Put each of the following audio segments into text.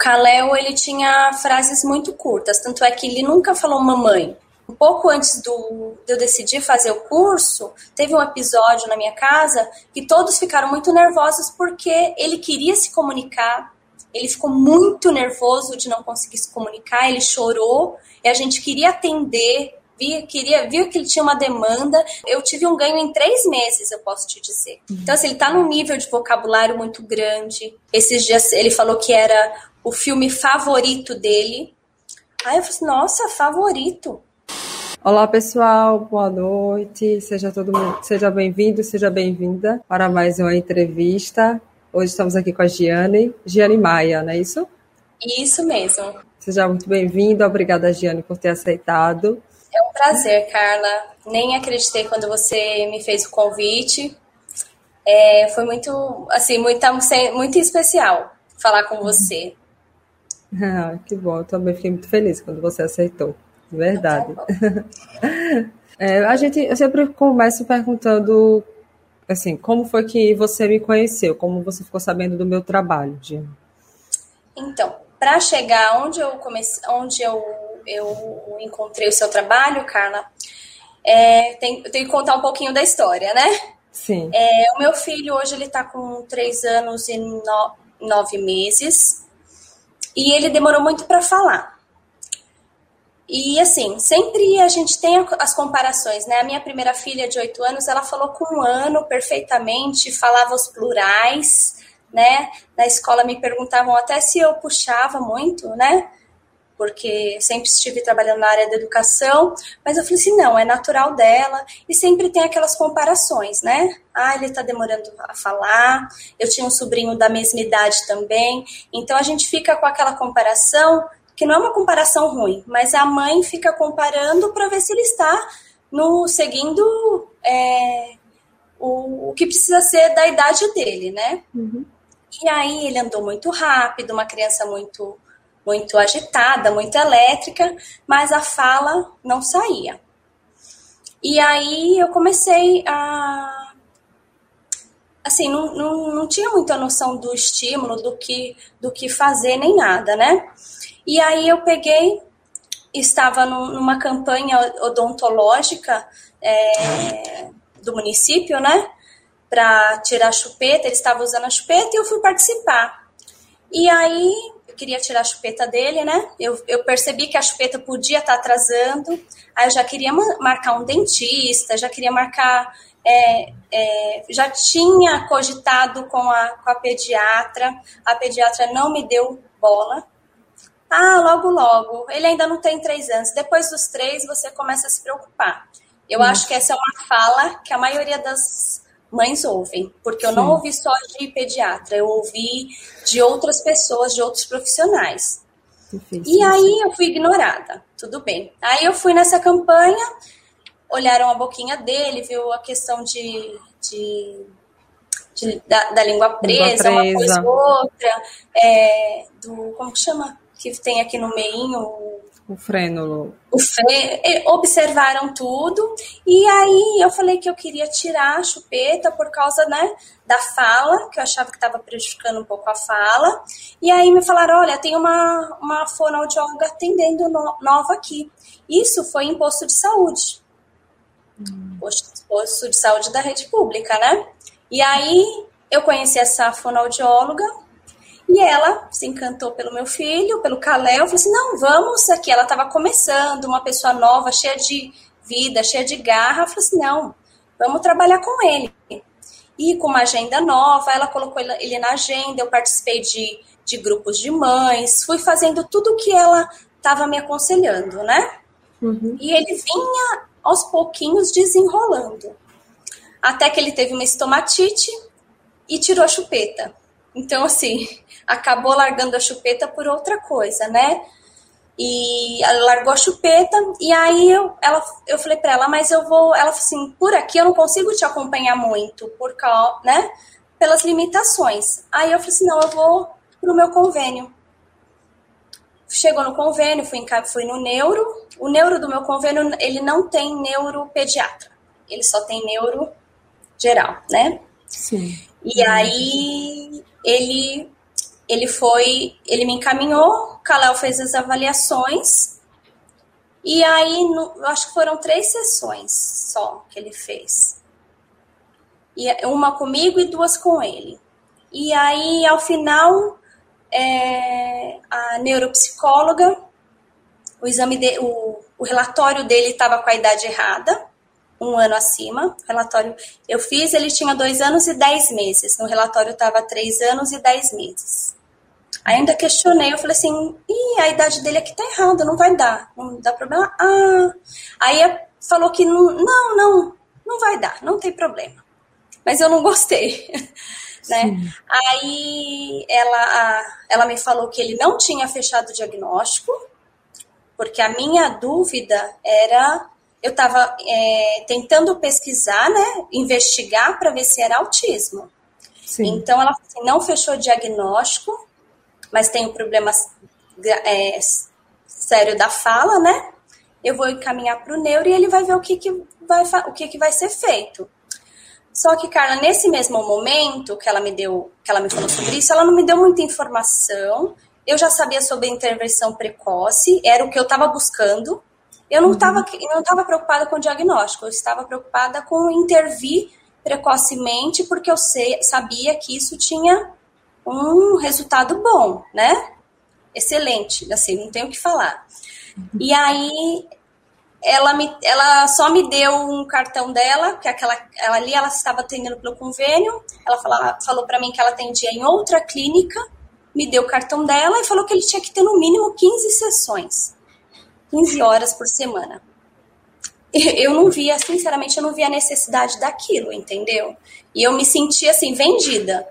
Kalel, ele tinha frases muito curtas, tanto é que ele nunca falou mamãe. Um pouco antes do, de eu decidir fazer o curso, teve um episódio na minha casa que todos ficaram muito nervosos porque ele queria se comunicar, ele ficou muito nervoso de não conseguir se comunicar, ele chorou e a gente queria atender, via, queria, viu que ele tinha uma demanda. Eu tive um ganho em três meses, eu posso te dizer. Então, assim, ele está num nível de vocabulário muito grande. Esses dias ele falou que era o filme favorito dele. Aí eu falei assim, nossa, favorito. Olá pessoal, boa noite, seja todo mundo, seja bem-vindo, seja bem-vinda para mais uma entrevista Hoje estamos aqui com a Giane, Giane Maia, não é isso? Isso mesmo. Seja muito bem-vinda, obrigada, Giane, por ter aceitado. É um prazer, Carla. Nem acreditei quando você me fez o convite. É, foi muito, assim, muito, muito especial falar com você. Ah, que bom, eu também fiquei muito feliz quando você aceitou, de verdade. Tá é, a gente, eu sempre começo perguntando assim, como foi que você me conheceu? Como você ficou sabendo do meu trabalho, Gina? Então, para chegar onde eu comecei, onde eu, eu encontrei o seu trabalho, Carla, é, tem, eu tenho que contar um pouquinho da história, né? Sim. É, o meu filho hoje ele está com três anos e no, nove meses e ele demorou muito para falar. E assim, sempre a gente tem as comparações, né? A minha primeira filha de oito anos, ela falou com um ano perfeitamente, falava os plurais, né? Na escola me perguntavam até se eu puxava muito, né? Porque sempre estive trabalhando na área da educação, mas eu falei assim, não, é natural dela, e sempre tem aquelas comparações, né? Ah, ele tá demorando a falar, eu tinha um sobrinho da mesma idade também, então a gente fica com aquela comparação que não é uma comparação ruim, mas a mãe fica comparando para ver se ele está no seguindo é, o, o, que precisa ser da idade dele, né? Uhum. E aí ele andou muito rápido, uma criança muito muito agitada, muito elétrica, mas a fala não saía. E aí eu comecei a assim, não, não, não tinha muita noção do estímulo, do que, do que fazer, nem nada, né? E aí eu peguei, estava numa campanha odontológica é, do município, né? Para tirar a chupeta, ele estava usando a chupeta e eu fui participar. E aí queria tirar a chupeta dele, né? Eu, eu percebi que a chupeta podia estar tá atrasando, aí eu já queria marcar um dentista, já queria marcar. É, é, já tinha cogitado com a, com a pediatra, a pediatra não me deu bola, ah, logo, logo. Ele ainda não tem três anos. Depois dos três, você começa a se preocupar. Eu hum. acho que essa é uma fala que a maioria das mães ouvem, porque eu Sim. não ouvi só de pediatra, eu ouvi de outras pessoas, de outros profissionais. E aí eu fui ignorada. Tudo bem. Aí eu fui nessa campanha, olharam a boquinha dele, viu a questão de, de de, da, da, língua presa, língua presa. uma coisa ou outra, é, do, como que chama? que tem aqui no meinho o frênulo. O fre... Observaram tudo e aí eu falei que eu queria tirar a chupeta por causa né, da fala, que eu achava que estava prejudicando um pouco a fala. E aí me falaram, olha, tem uma, uma fonoaudióloga atendendo no, nova aqui. Isso foi em posto de saúde. Hum. Posto, posto de saúde da rede pública, né? E aí eu conheci essa fonoaudióloga, e ela se encantou pelo meu filho, pelo Kalel, falou assim: não, vamos aqui. Ela estava começando, uma pessoa nova, cheia de vida, cheia de garra. Eu falei assim: não, vamos trabalhar com ele. E com uma agenda nova, ela colocou ele na agenda. Eu participei de, de grupos de mães, fui fazendo tudo o que ela estava me aconselhando, né? Uhum. E ele vinha aos pouquinhos desenrolando. Até que ele teve uma estomatite e tirou a chupeta. Então, assim, acabou largando a chupeta por outra coisa, né? E ela largou a chupeta, e aí eu, ela, eu falei para ela, mas eu vou. Ela falou assim: por aqui eu não consigo te acompanhar muito, por né? Pelas limitações. Aí eu falei assim: não, eu vou pro meu convênio. Chegou no convênio, fui, em, fui no neuro. O neuro do meu convênio, ele não tem neuropediatra, ele só tem neuro geral, né? Sim. E aí ele ele foi, ele me encaminhou, Kalel fez as avaliações, e aí, no, acho que foram três sessões só que ele fez. E uma comigo e duas com ele. E aí, ao final, é, a neuropsicóloga, o exame de, o, o relatório dele estava com a idade errada, um ano acima. O relatório eu fiz, ele tinha dois anos e dez meses. No relatório estava três anos e dez meses. Ainda questionei, eu falei assim, Ih, a idade dele aqui tá errada, não vai dar, não dá problema. Ah, aí falou que não, não, não, não vai dar, não tem problema. Mas eu não gostei, né? Aí ela, ela me falou que ele não tinha fechado o diagnóstico, porque a minha dúvida era, eu estava é, tentando pesquisar, né, investigar para ver se era autismo. Sim. Então ela assim, não fechou o diagnóstico, mas tem um problema é, sério da fala, né? Eu vou encaminhar para o neuro e ele vai ver o que, que, vai, o que, que vai ser feito. Só que, Carla, nesse mesmo momento que ela me deu, que ela me falou sobre isso, ela não me deu muita informação. Eu já sabia sobre a intervenção precoce, era o que eu estava buscando. Eu não estava uhum. não estava preocupada com o diagnóstico, eu estava preocupada com intervir precocemente, porque eu sei, sabia que isso tinha um resultado bom, né? Excelente, assim, não tenho o que falar. E aí ela, me, ela só me deu um cartão dela, que aquela, ela ali ela estava atendendo pelo convênio, ela fala, falou para mim que ela atendia em outra clínica, me deu o cartão dela e falou que ele tinha que ter no mínimo 15 sessões, 15 horas por semana. Eu não via, sinceramente, eu não via a necessidade daquilo, entendeu? E eu me sentia assim, vendida.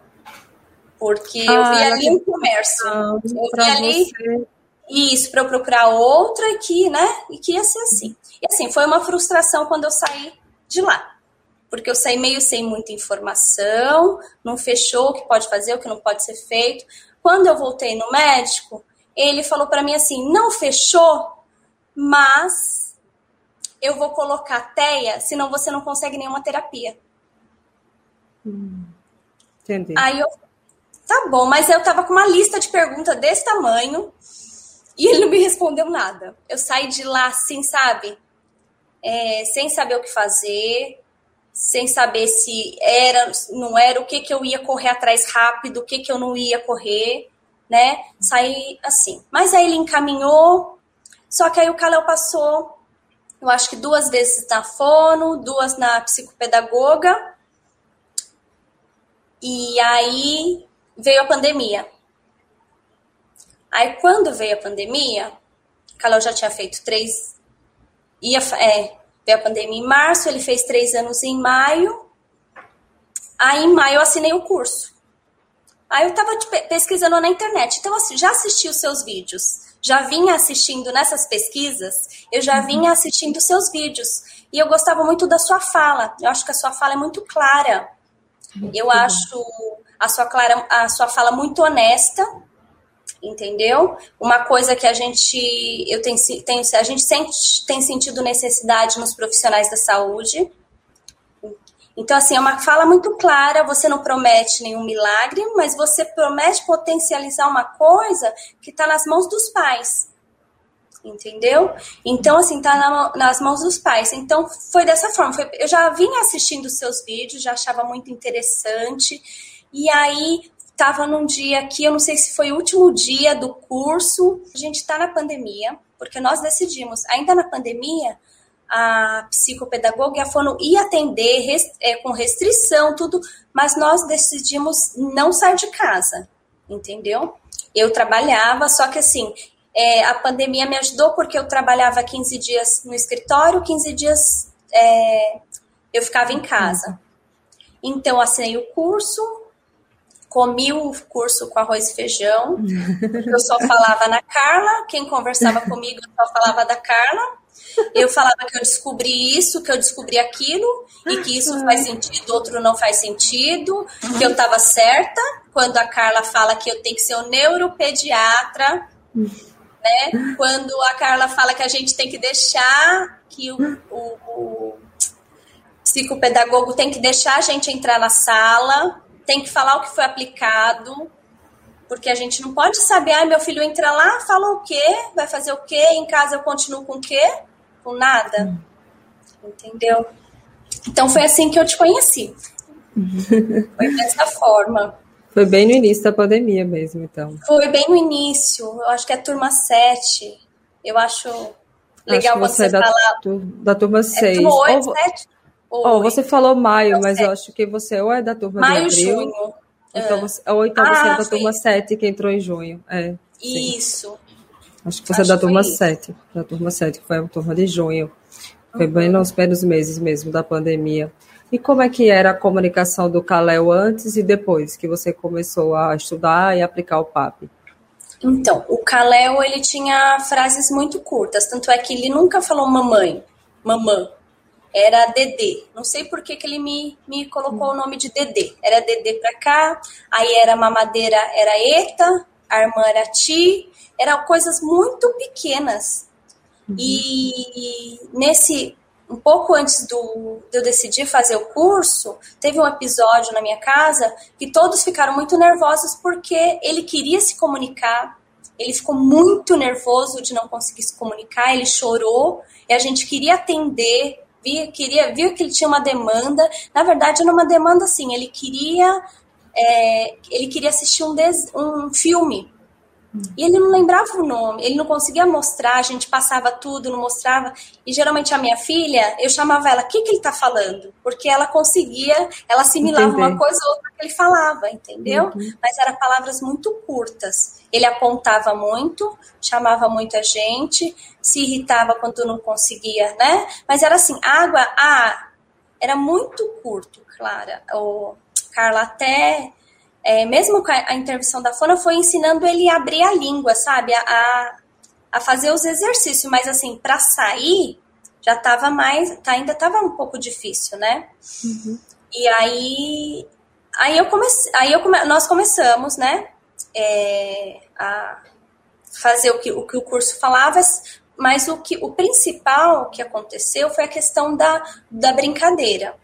Porque ah, eu vi ali um comércio. Eu vi ali você. isso para eu procurar outra que, né? E que ia ser assim. E assim, foi uma frustração quando eu saí de lá. Porque eu saí meio sem muita informação, não fechou o que pode fazer, o que não pode ser feito. Quando eu voltei no médico, ele falou para mim assim: não fechou, mas eu vou colocar teia, senão você não consegue nenhuma terapia. Hum, entendi. Aí eu Tá bom, mas eu tava com uma lista de perguntas desse tamanho e ele não me respondeu nada. Eu saí de lá assim, sabe? É, sem saber o que fazer, sem saber se era, não era, o que que eu ia correr atrás rápido, o que que eu não ia correr, né? Saí assim. Mas aí ele encaminhou, só que aí o Kalel passou, eu acho que duas vezes na fono, duas na psicopedagoga, e aí veio a pandemia. Aí, quando veio a pandemia, Calão já tinha feito três. Ia, é, veio a pandemia em março, ele fez três anos em maio. Aí, em maio, eu assinei o curso. Aí, eu estava pesquisando na internet. Então, assim, já assisti os seus vídeos. Já vinha assistindo nessas pesquisas, eu já vinha assistindo os seus vídeos. E eu gostava muito da sua fala. Eu acho que a sua fala é muito clara. Eu acho a sua, clara, a sua fala muito honesta, entendeu? Uma coisa que a gente, eu tenho, tenho, a gente sente, tem sentido necessidade nos profissionais da saúde. Então, assim, é uma fala muito clara, você não promete nenhum milagre, mas você promete potencializar uma coisa que está nas mãos dos pais. Entendeu? Então, assim, tá na, nas mãos dos pais. Então, foi dessa forma. Foi, eu já vinha assistindo os seus vídeos, já achava muito interessante. E aí estava num dia que eu não sei se foi o último dia do curso. A gente está na pandemia, porque nós decidimos, ainda na pandemia, a psicopedagoga e a fono ia atender rest, é, com restrição, tudo, mas nós decidimos não sair de casa, entendeu? Eu trabalhava, só que assim, é, a pandemia me ajudou porque eu trabalhava 15 dias no escritório, 15 dias é, eu ficava em casa. Então, assinei o curso, comi o curso com arroz e feijão, eu só falava na Carla, quem conversava comigo eu só falava da Carla. Eu falava que eu descobri isso, que eu descobri aquilo, e que isso faz sentido, outro não faz sentido, que eu estava certa, quando a Carla fala que eu tenho que ser um neuropediatra, né? Quando a Carla fala que a gente tem que deixar que o, o, o psicopedagogo tem que deixar a gente entrar na sala, tem que falar o que foi aplicado, Porque a gente não pode saber, ah, meu filho entra lá, fala o quê, vai fazer o quê, em casa eu continuo com o quê? Com nada. Entendeu? Então foi assim que eu te conheci. foi dessa forma. Foi bem no início da pandemia mesmo, então. Foi bem no início, eu acho que é turma 7. Eu acho legal acho você, você é da, falar. da turma 6. É turma 8, ou, 7? Oh, você falou maio, mas 7. eu acho que você ou é da turma maio, de abril. Junho. Então é. você, ou então ah, você é da turma 7 que entrou em junho. É, isso. Acho que você é da turma 7. Da turma 7, que foi a turma de junho. Foi uhum. bem nos primeiros meses mesmo da pandemia. E como é que era a comunicação do Kalel antes e depois que você começou a estudar e aplicar o PAP? Então, o Kalel, ele tinha frases muito curtas, tanto é que ele nunca falou mamãe, mamã, era Dedê. Não sei por que, que ele me, me colocou o nome de Dedê. Era Dedê pra cá, aí era mamadeira, era Eta, a irmã era Ti, eram coisas muito pequenas. Uhum. E nesse um pouco antes do, de eu decidir fazer o curso, teve um episódio na minha casa que todos ficaram muito nervosos porque ele queria se comunicar, ele ficou muito nervoso de não conseguir se comunicar, ele chorou e a gente queria atender, via, queria, viu que ele tinha uma demanda. Na verdade, era uma demanda assim, ele queria, é, ele queria assistir um, des, um filme e ele não lembrava o nome, ele não conseguia mostrar, a gente passava tudo, não mostrava. E geralmente a minha filha, eu chamava ela, o que, que ele está falando? Porque ela conseguia, ela assimilava Entendi. uma coisa ou outra que ele falava, entendeu? Uhum. Mas eram palavras muito curtas. Ele apontava muito, chamava muita gente, se irritava quando não conseguia, né? Mas era assim, água, ah, era muito curto, Clara. O Carla até é, mesmo com a, intervenção da fona, foi ensinando ele a abrir a língua, sabe? A, a fazer os exercícios, mas assim, para sair, já estava mais, tá, ainda estava um pouco difícil, né? Uhum. E aí, aí eu comecei, aí eu come, nós começamos, né? É, a fazer o que, o que o curso falava, mas o que o principal que aconteceu foi a questão da, da brincadeira.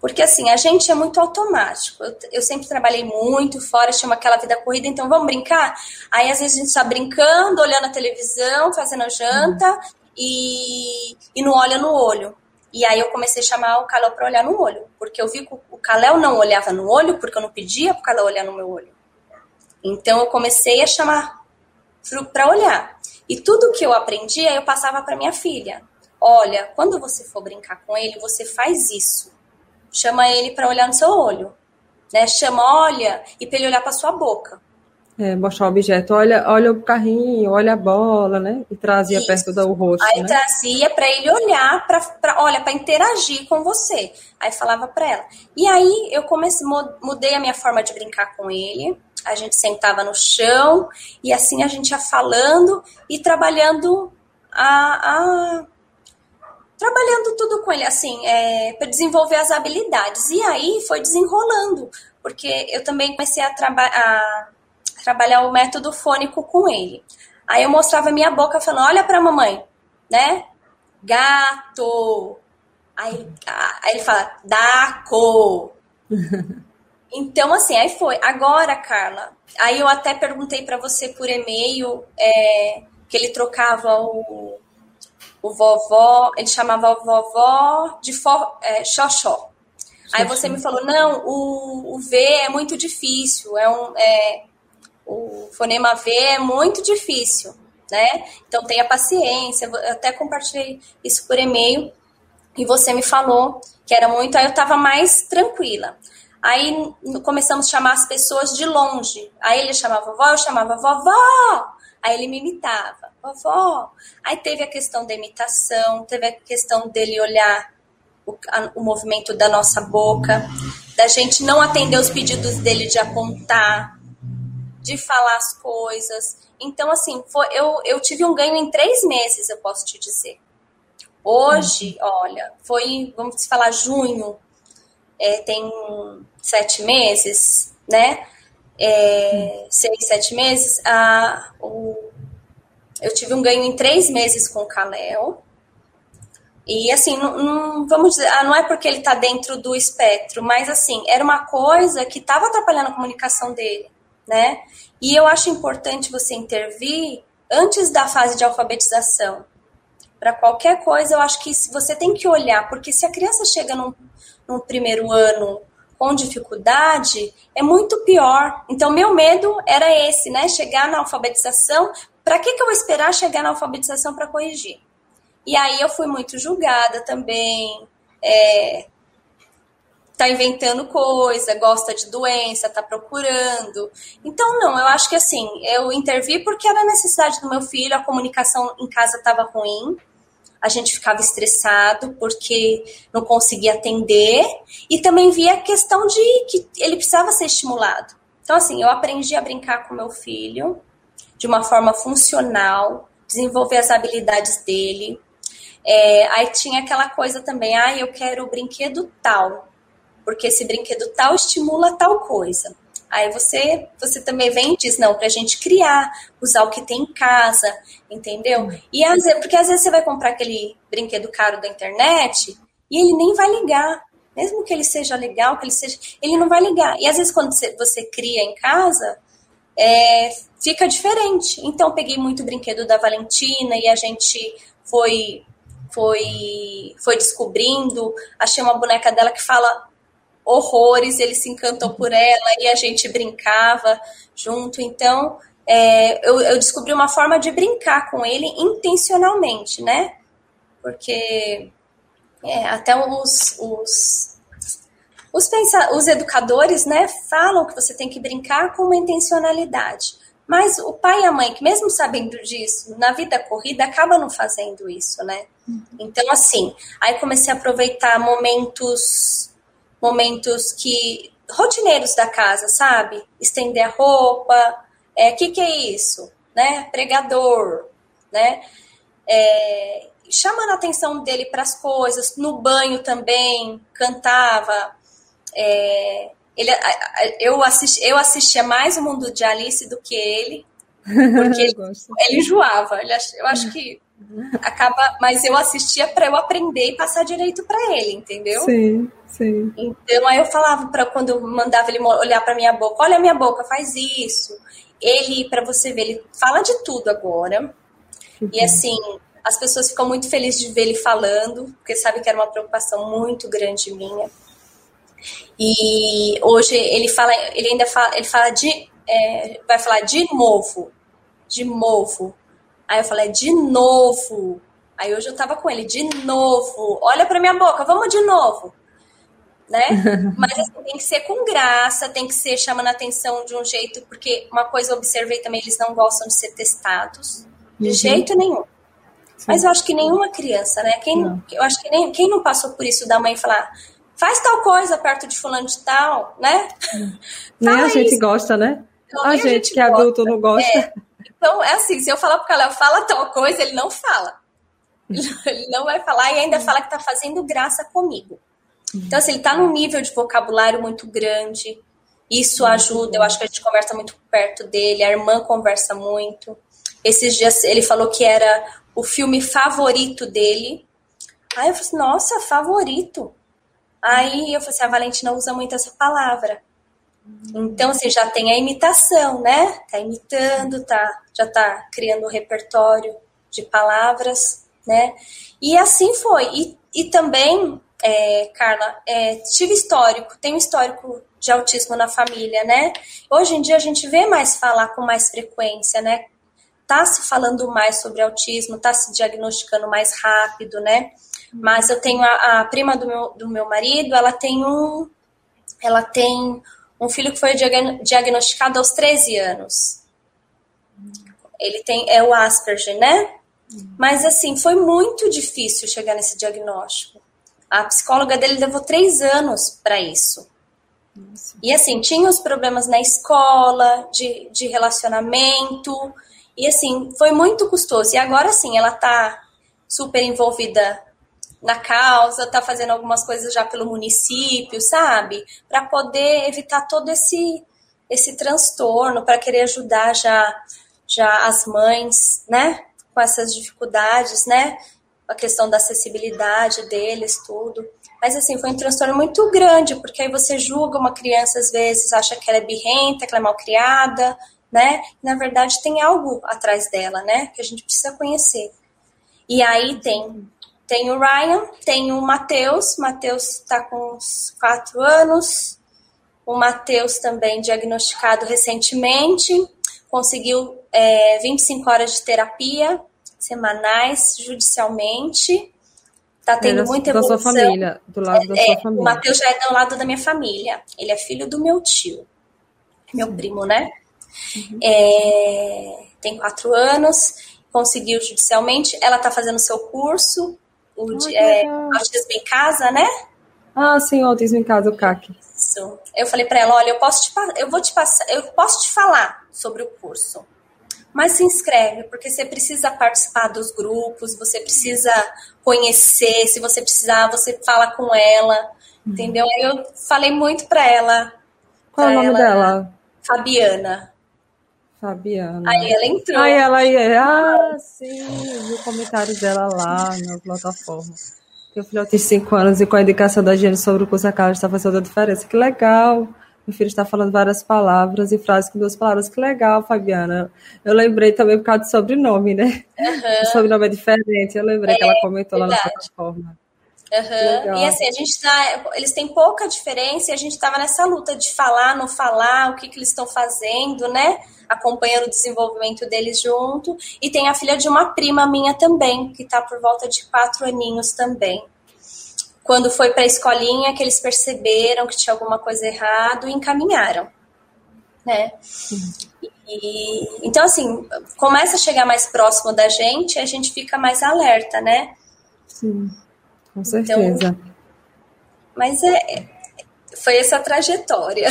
Porque assim, a gente é muito automático. Eu, eu, sempre trabalhei muito fora, chama aquela vida corrida, então vamos brincar? Aí às vezes a gente está brincando, olhando a televisão, fazendo a janta uhum. e, e não olha no olho. E aí eu comecei a chamar o Kalel para olhar no olho, porque eu vi que o Kalel não olhava no olho, porque eu não pedia para o Kalel olhar no meu olho. Então eu comecei a chamar para olhar. E tudo que eu aprendi, aí eu passava para minha filha. Olha, quando você for brincar com ele, você faz isso chama ele para olhar no seu olho, né? Chama, olha, e para ele olhar para sua boca. É, mostrar o objeto, olha, olha o carrinho, olha a bola, né? E trazia Isso. perto do rosto. Aí né? trazia para ele olhar, para olha, para interagir com você. Aí falava para ela. E aí eu comecei, mudei a minha forma de brincar com ele. A gente sentava no chão e assim a gente ia falando e trabalhando a, a trabalhando com ele, assim, é, para desenvolver as habilidades. E aí foi desenrolando, porque eu também comecei a, traba a trabalhar o método fônico com ele. Aí eu mostrava minha boca falando, olha para a mamãe, né? Gato. Aí, aí ele fala, daco. então, assim, aí foi. Agora, Carla, aí eu até perguntei para você por e-mail é, que ele trocava o, o vovó, ele chamava vovó de for, é, xoxó. Aí você me falou, não, o, o V é muito difícil, é um, é, o fonema V é muito difícil, né? Então tenha paciência. Eu até compartilhei isso por e-mail e você me falou que era muito, aí eu estava mais tranquila. Aí começamos a chamar as pessoas de longe. Aí ele chamava vovó, eu chamava vovó. Aí ele me imitava, vovó. Aí teve a questão da imitação, teve a questão dele olhar o, a, o movimento da nossa boca, da gente não atender os pedidos dele de apontar, de falar as coisas. Então, assim, foi, eu, eu tive um ganho em três meses, eu posso te dizer. Hoje, olha, foi, vamos falar, junho, é, tem sete meses, né? é, seis, sete meses, a, o, eu tive um ganho em três meses com o Kalel. E assim, não, não, vamos dizer, ah, não é porque ele está dentro do espectro, mas assim, era uma coisa que estava atrapalhando a comunicação dele, né? E eu acho importante você intervir antes da fase de alfabetização. Para qualquer coisa, eu acho que você tem que olhar, porque se a criança chega num, num primeiro ano com dificuldade, é muito pior. Então, meu medo era esse, né? Chegar na alfabetização. Para que, que eu vou esperar chegar na alfabetização para corrigir? E aí eu fui muito julgada também. É, tá inventando coisa, gosta de doença, tá procurando. Então, não, eu acho que assim, eu intervi porque era necessidade do meu filho, a comunicação em casa estava ruim a gente ficava estressado porque não conseguia atender e também via a questão de que ele precisava ser estimulado. Então, assim, eu aprendi a brincar com meu filho de uma forma funcional, desenvolver as habilidades dele. É, aí tinha aquela coisa também, ah, eu quero o brinquedo tal, porque esse brinquedo tal estimula tal coisa. Aí você, você também vem e diz, não, para a gente criar, usar o que tem em casa, entendeu? E às vezes, porque às vezes você vai comprar aquele brinquedo caro da internet e ele nem vai ligar. Mesmo que ele seja legal, que ele seja. Ele não vai ligar. E às vezes, quando você, você cria em casa, é, fica diferente. Então, peguei muito brinquedo da Valentina e a gente foi foi foi descobrindo. Achei uma boneca dela que fala horrores, ele se encantou por ela e a gente brincava junto. Então, é, eu, eu, descobri uma forma de brincar com ele intencionalmente, né? Porque é, até os, os, os, pensa, os educadores né, falam que você tem que brincar com uma intencionalidade. Mas o pai e a mãe, que mesmo sabendo disso, na vida corrida, acaba não fazendo isso, né? Uhum. Então, assim, aí comecei a aproveitar momentos momentos que rotineiros da casa, sabe? Estender a roupa, é, que que é isso, né? Pregador, né? É, chamando a atenção dele para as coisas, no banho também cantava. É, ele, eu, assisti, eu assistia mais o mundo de Alice do que ele, porque ele, ele enjoava. Ele, eu acho que acaba, mas eu assistia para eu aprender e passar direito para ele, entendeu? Sim, sim. Então aí eu falava para quando eu mandava ele olhar para minha boca, olha minha boca, faz isso. Ele, para você ver, ele fala de tudo agora. Uhum. E assim, as pessoas ficam muito felizes de ver ele falando, porque sabe que era uma preocupação muito grande minha. E hoje ele fala, ele ainda fala, ele fala de, é, vai falar de novo, de novo. Aí eu falei, de novo. Aí hoje eu tava com ele, de novo. Olha pra minha boca, vamos de novo. Né? Mas assim, tem que ser com graça, tem que ser chamando a atenção de um jeito, porque uma coisa eu observei também, eles não gostam de ser testados. De uhum. jeito nenhum. Sim. Mas eu acho que nenhuma criança, né? Quem, não. eu acho que nem, quem não passou por isso da mãe falar, faz tal coisa perto de fulano de tal, né? Nem a gente gosta, né? Não, a, gente, a gente que é adulto não gosta. É. Então, é assim, se eu falar pro Caleb, fala tal coisa, ele não fala. Ele não vai falar e ainda fala que tá fazendo graça comigo. Então, assim, ele tá num nível de vocabulário muito grande. Isso ajuda, eu acho que a gente conversa muito perto dele, a irmã conversa muito. Esses dias ele falou que era o filme favorito dele. Aí eu falei assim, nossa, favorito. Aí eu falei assim, a Valentina usa muito essa palavra. Então, você já tem a imitação, né? Tá imitando, tá, já tá criando um repertório de palavras, né? E assim foi. E, e também, é, Carla, é, tive histórico, tenho histórico de autismo na família, né? Hoje em dia a gente vê mais falar com mais frequência, né? Tá se falando mais sobre autismo, tá se diagnosticando mais rápido, né? Mas eu tenho a, a prima do meu, do meu marido, ela tem um. Ela tem um filho que foi diagnosticado aos 13 anos. Ele tem é o Asperger, né? Mas assim, foi muito difícil chegar nesse diagnóstico. A psicóloga dele levou três anos para isso. Nossa. E assim, tinha os problemas na escola, de, de relacionamento, e assim, foi muito custoso. E agora sim, ela tá super envolvida na causa, tá fazendo algumas coisas já pelo município, sabe? Para poder evitar todo esse esse transtorno, para querer ajudar já já as mães, né, com essas dificuldades, né? A questão da acessibilidade deles, tudo. Mas assim, foi um transtorno muito grande, porque aí você julga uma criança às vezes, acha que ela é birrenta, que ela é mal criada, né? Na verdade, tem algo atrás dela, né? Que a gente precisa conhecer. E aí tem tem o Ryan, tem o Matheus. Matheus está com uns quatro anos. O Matheus também diagnosticado recentemente, conseguiu é, 25 horas de terapia semanais judicialmente. Está tendo é muita evolução. Da sua família, do lado da é, sua família. O Matheus já é do lado da minha família. Ele é filho do meu tio, meu Sim. primo, né? Uhum. É, tem quatro anos, conseguiu judicialmente. Ela está fazendo seu curso, o de, é, Autismo em Casa, né? Ah, sim, Autismo em Casa, o CAC. Isso. Eu falei para ela, olha, eu posso te, eu vou te passar, eu posso te falar sobre o curso mas se inscreve, porque você precisa participar dos grupos, você precisa conhecer, se você precisar, você fala com ela, uhum. entendeu? Aí eu falei muito para ela. Qual é o nome ela, dela? Fabiana. Fabiana. Aí ela entrou. Aí ela ia, ah, sim, vi o comentário dela lá na plataforma. Tem um filhote de 5 anos e com a indicação da gente sobre o curso a Carla está fazendo a diferença. Que legal. Meu filho está falando várias palavras e frases com duas palavras. Que legal, Fabiana. Eu lembrei também por causa do sobrenome, né? Uhum. O sobrenome é diferente. Eu lembrei é, que ela é, comentou lá na plataforma. Uhum. E assim, a gente tá. Eles têm pouca diferença e a gente estava nessa luta de falar, não falar, o que, que eles estão fazendo, né? Acompanhando o desenvolvimento deles junto. E tem a filha de uma prima minha também, que está por volta de quatro aninhos também quando foi para a escolinha que eles perceberam que tinha alguma coisa errado e encaminharam, né? E, então, assim, começa a chegar mais próximo da gente, a gente fica mais alerta, né? Sim, com certeza. Então, mas é, foi essa trajetória.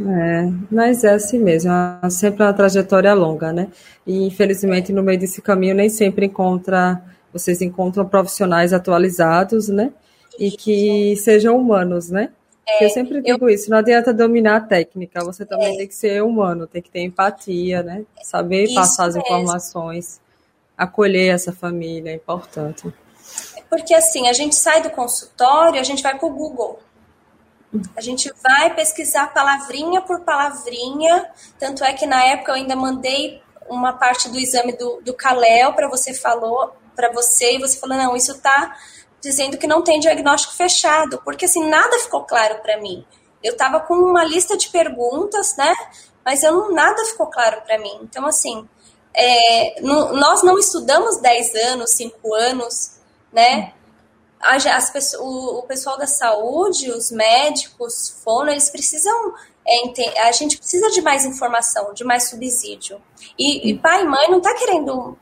É, mas é assim mesmo, é sempre uma trajetória longa, né? E infelizmente no meio desse caminho nem sempre encontra, vocês encontram profissionais atualizados, né? e que sejam humanos, né? É, eu sempre digo eu, isso, não adianta dominar a técnica, você também é, tem que ser humano, tem que ter empatia, né? Saber passar as informações, acolher essa família, é importante. Porque assim, a gente sai do consultório, a gente vai para o Google. A gente vai pesquisar palavrinha por palavrinha, tanto é que na época eu ainda mandei uma parte do exame do, do Kalel para você falou, para você, e você falou, não, isso tá dizendo que não tem diagnóstico fechado, porque assim nada ficou claro para mim. Eu estava com uma lista de perguntas, né? Mas eu não, nada ficou claro para mim. Então, assim, é, nós não estudamos 10 anos, 5 anos, né? As, as, o, o, pessoal da saúde, os médicos, fono, eles precisam. É, a gente precisa de mais informação, de mais subsídio. E, e pai e mãe não está querendo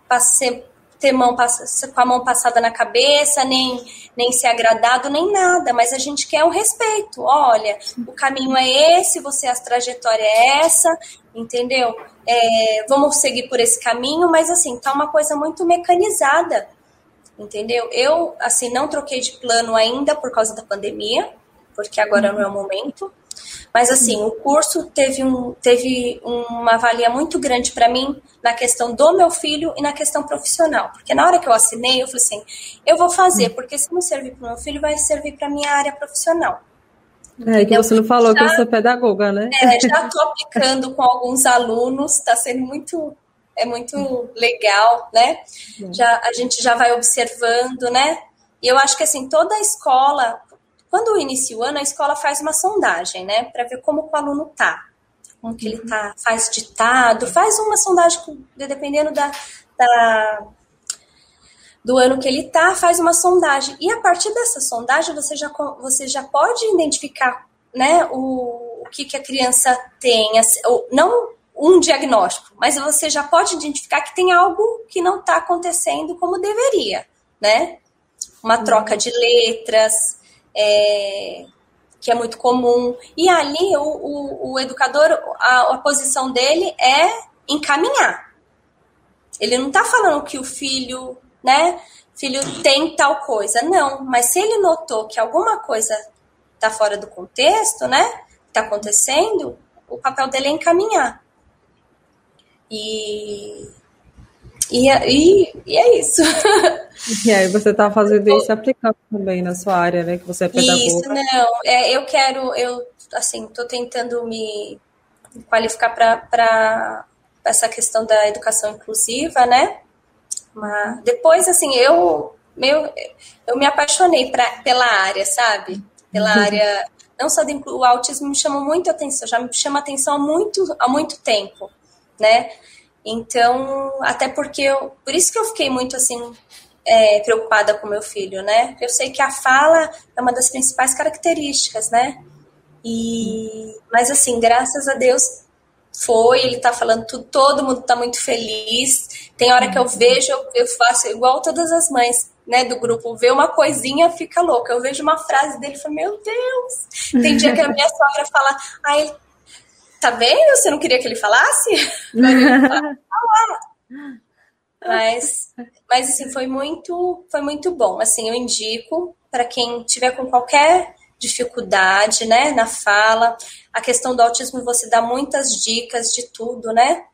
ter mão com a mão passada na cabeça, nem, nem ser agradado, nem nada, mas a gente quer um respeito. Olha, o caminho é esse, você a trajetória é essa, entendeu? É, vamos seguir por esse caminho, mas assim, tá uma coisa muito mecanizada, entendeu? Eu, assim, não troquei de plano ainda por causa da pandemia, porque agora não é o momento. Mas assim, o curso teve, um, teve uma valia muito grande para mim na questão do meu filho e na questão profissional. Porque na hora que eu assinei, eu falei assim: eu vou fazer, porque se não servir para o meu filho, vai servir para minha área profissional. É, que você não falou já, que você é pedagoga, né? É, já estou aplicando com alguns alunos, está sendo muito, é muito legal, né? Já, a gente já vai observando, né? E eu acho que assim, toda a escola, quando inicia o ano, a escola faz uma sondagem, né, para ver como o aluno tá, como que ele tá, faz ditado, faz uma sondagem dependendo da, da do ano que ele tá, faz uma sondagem e a partir dessa sondagem você já você já pode identificar, né, o, o que que a criança tem, não um diagnóstico, mas você já pode identificar que tem algo que não está acontecendo como deveria, né? Uma troca de letras, é, que é muito comum. E ali o, o, o educador, a, a, posição dele é encaminhar. Ele não está falando que o filho, né, filho tem tal coisa, não. Mas se ele notou que alguma coisa está fora do contexto, né, está acontecendo, o papel dele é encaminhar. E E, e, e é isso. E aí você está fazendo isso aplicando também na sua área, né? Que você é pedagoga. Isso, não. É, eu quero, eu assim, estou tentando me qualificar para essa questão da educação inclusiva, né? Mas depois, assim, eu, meu, eu me apaixonei pra, pela área, sabe? Pela uhum. área, não só do o autismo me chamou muito atenção, já me chama atenção há muito, há muito tempo, né? Então, até porque eu, por isso que eu fiquei muito assim é, preocupada com meu filho, né? Eu sei que a fala é uma das principais características, né? E, mas assim, graças a Deus foi, ele tá falando tudo, todo mundo tá muito feliz. Tem hora que eu vejo, eu faço igual todas as mães, né, do grupo, vê uma coisinha, fica louca. Eu vejo uma frase dele e falo, meu Deus! Tem dia que a minha sogra fala, ai, tá vendo? Você não queria que ele falasse? mas, mas assim, foi muito, foi muito bom. Assim, eu indico para quem tiver com qualquer dificuldade, né, na fala. A questão do autismo você dá muitas dicas de tudo, né?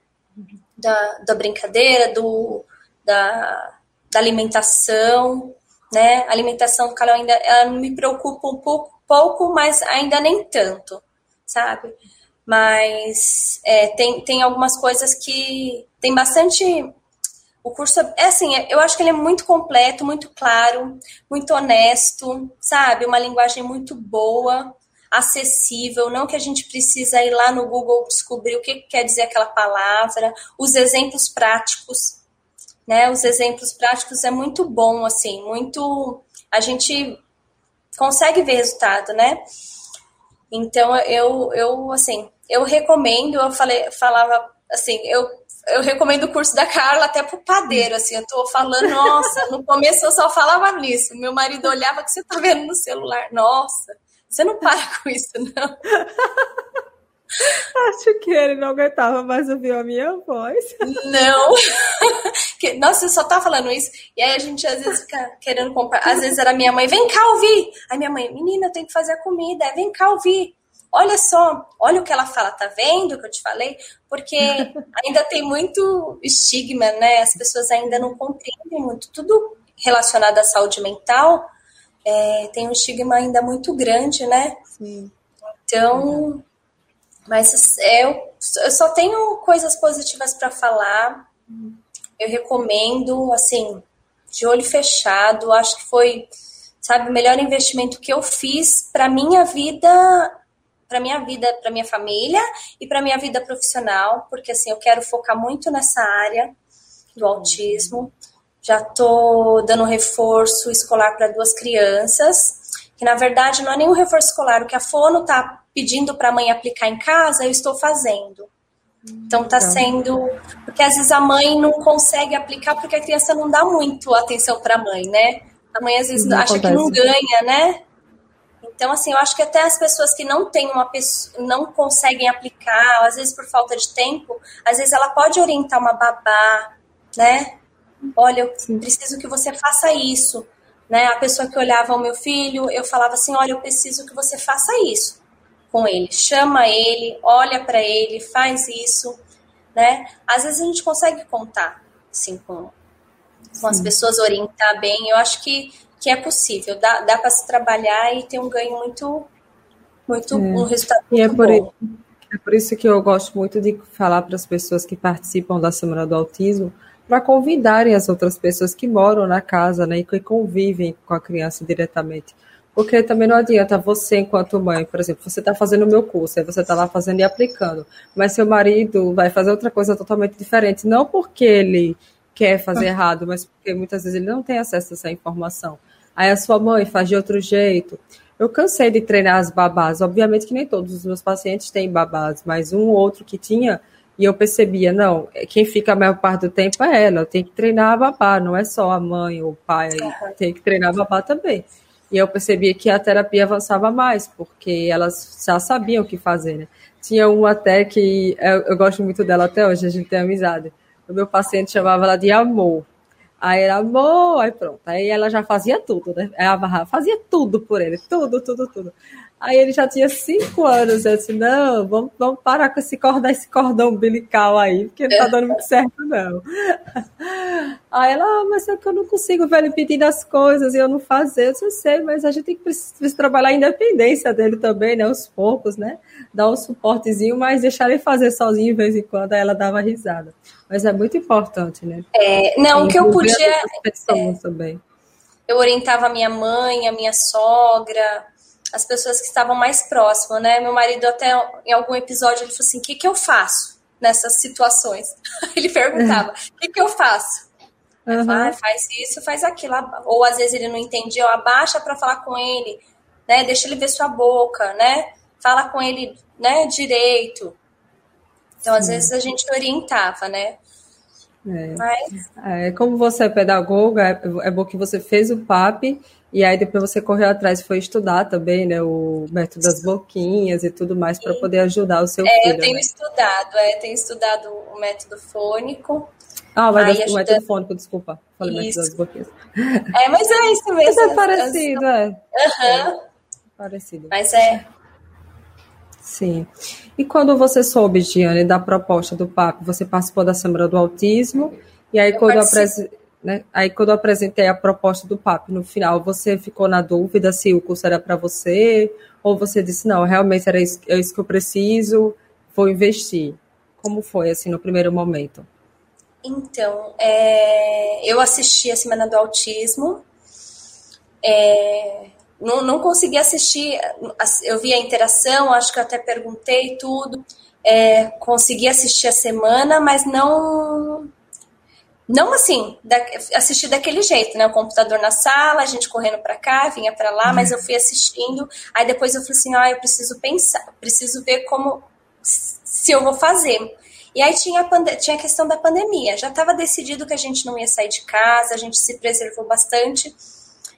Da, da brincadeira, do, da, da alimentação, né? A alimentação, cara, ainda ela me preocupa um pouco, pouco, mas ainda nem tanto, sabe? Mas é, tem, tem algumas coisas que tem bastante o curso é assim, eu acho que ele é muito completo, muito claro, muito honesto, sabe? Uma linguagem muito boa, acessível, não que a gente precisa ir lá no Google descobrir o que quer dizer aquela palavra, os exemplos práticos, né? Os exemplos práticos é muito bom, assim, muito a gente consegue ver resultado, né? Então eu eu assim, eu recomendo, eu falei falava assim, eu eu recomendo o curso da Carla até pro padeiro, assim, eu tô falando, nossa, no começo eu só falava nisso, meu marido olhava que você tá vendo no celular, nossa, você não para com isso, não. Acho que ele não aguentava mais ouvir a minha voz. Não. Nossa, você só tá falando isso. E aí a gente às vezes fica querendo comprar. Às vezes era minha mãe, vem cá ouvir. Aí minha mãe, menina, eu tenho que fazer a comida. Vem cá ouvir olha só, olha o que ela fala, tá vendo o que eu te falei? Porque ainda tem muito estigma, né? As pessoas ainda não compreendem muito. Tudo relacionado à saúde mental é, tem um estigma ainda muito grande, né? Sim. Então, mas é, eu, eu só tenho coisas positivas para falar. Eu recomendo, assim, de olho fechado. Acho que foi, sabe, o melhor investimento que eu fiz para minha vida para minha vida, para minha família e para minha vida profissional, porque assim eu quero focar muito nessa área do autismo. Já estou dando reforço escolar para duas crianças, que na verdade não é nenhum reforço escolar, o que a Fono está pedindo para a mãe aplicar em casa, eu estou fazendo. Então está sendo. Porque às vezes a mãe não consegue aplicar porque a criança não dá muito atenção para a mãe, né? A mãe às vezes não acha acontece. que não ganha, né? Então, assim, eu acho que até as pessoas que não têm uma pessoa, não conseguem aplicar, às vezes por falta de tempo, às vezes ela pode orientar uma babá, né? Olha, eu Sim. preciso que você faça isso. Né? A pessoa que olhava o meu filho, eu falava assim: olha, eu preciso que você faça isso com ele. Chama ele, olha para ele, faz isso. Né? Às vezes a gente consegue contar assim, com, com as pessoas, orientar bem. Eu acho que que é possível, dá, dá para se trabalhar e ter um ganho muito, muito, é. um resultado e é muito é por, bom. É por isso que eu gosto muito de falar para as pessoas que participam da Semana do Autismo, para convidarem as outras pessoas que moram na casa, né, e que convivem com a criança diretamente. Porque também não adianta você, enquanto mãe, por exemplo, você está fazendo o meu curso, aí você está lá fazendo e aplicando, mas seu marido vai fazer outra coisa totalmente diferente, não porque ele quer fazer errado, mas porque muitas vezes ele não tem acesso a essa informação aí a sua mãe faz de outro jeito. Eu cansei de treinar as babás. Obviamente que nem todos os meus pacientes têm babás, mas um ou outro que tinha, e eu percebia, não, quem fica a maior parte do tempo é ela, tem que treinar a babá, não é só a mãe ou o pai, tem que treinar a babá também. E eu percebia que a terapia avançava mais, porque elas já sabiam o que fazer, né? Tinha uma até que eu, eu gosto muito dela até hoje, a gente tem amizade. O meu paciente chamava ela de amor. Aí era amor, aí pronto. Aí ela já fazia tudo, né? Ela fazia tudo por ele, tudo, tudo, tudo. Aí ele já tinha cinco anos. Eu disse: Não, vamos, vamos parar com esse cordão, esse cordão umbilical aí, porque não tá dando muito certo, não. Aí ela, ah, mas é que eu não consigo ver ele pedindo as coisas e eu não fazer. Eu disse, eu sei, mas a gente tem que precisar trabalhar a independência dele também, né? Aos poucos, né? Dar um suportezinho, mas deixar ele fazer sozinho de vez em quando. Aí ela dava risada. Mas é muito importante, né? É, não, o que eu podia. É, também. Eu orientava a minha mãe, a minha sogra, as pessoas que estavam mais próximas, né? Meu marido até em algum episódio ele falou assim: "O que que eu faço nessas situações?" ele perguntava: "O que que eu faço?" Uhum. ah, faz isso, faz aquilo. Ou às vezes ele não entendia, abaixa para falar com ele, né? Deixa ele ver sua boca, né? Fala com ele, né, direito. Então, Sim. às vezes a gente orientava, né? É. Mas... é. como você é pedagoga, é, é bom que você fez o PAP e aí depois você correu atrás e foi estudar também, né, o método das boquinhas e tudo mais para poder ajudar o seu é, filho. Eu tenho né? estudado, é, tenho estudado o método fônico. Ah, o método, ajuda... método fônico, desculpa. Falei método das boquinhas. É, mas é isso mesmo. Mas é parecido, é. Uhum. é. Parecido. Mas é, Sim. E quando você soube, Diane, da proposta do PAP, você participou da Semana do Autismo, e aí eu quando, apres... né? aí quando eu apresentei a proposta do PAP no final, você ficou na dúvida se o curso era para você, ou você disse, não, realmente era isso, é isso que eu preciso, vou investir. Como foi, assim, no primeiro momento? Então, é... eu assisti a Semana do Autismo, é não, não consegui assistir, eu vi a interação, acho que até perguntei tudo, é, consegui assistir a semana, mas não não assim, da, assistir daquele jeito, né? O computador na sala, a gente correndo para cá, vinha para lá, uhum. mas eu fui assistindo. Aí depois eu falei assim: ah, eu preciso pensar, preciso ver como se eu vou fazer. E aí tinha a, tinha a questão da pandemia. Já estava decidido que a gente não ia sair de casa, a gente se preservou bastante.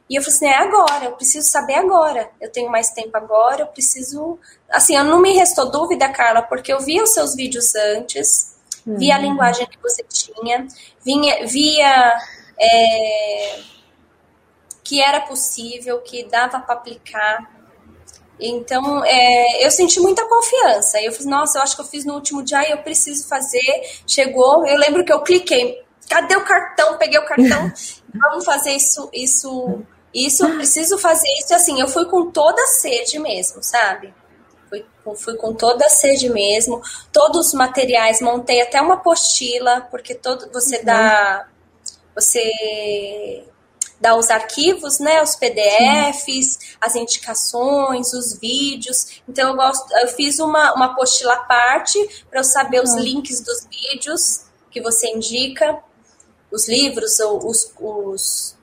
E eu falei assim, é agora, eu preciso saber agora. Eu tenho mais tempo agora, eu preciso. Assim, eu não me restou dúvida, Carla, porque eu via os seus vídeos antes, uhum. via a linguagem que você tinha, vinha, via é, que era possível, que dava para aplicar. Então, é, eu senti muita confiança. Eu falei, nossa, eu acho que eu fiz no último dia, eu preciso fazer. Chegou, eu lembro que eu cliquei, cadê o cartão? Peguei o cartão, vamos fazer isso, isso isso, preciso fazer isso. Assim, eu fui com toda a sede mesmo, sabe? Fui, com toda a sede mesmo. Todos os materiais, montei até uma apostila, porque todo, você uhum. dá. Você dá os arquivos, né, os PDFs, Sim. as indicações, os vídeos. Então eu gosto, eu fiz uma, uma apostila à parte para eu saber os uhum. links dos vídeos que você indica, os livros, os, os,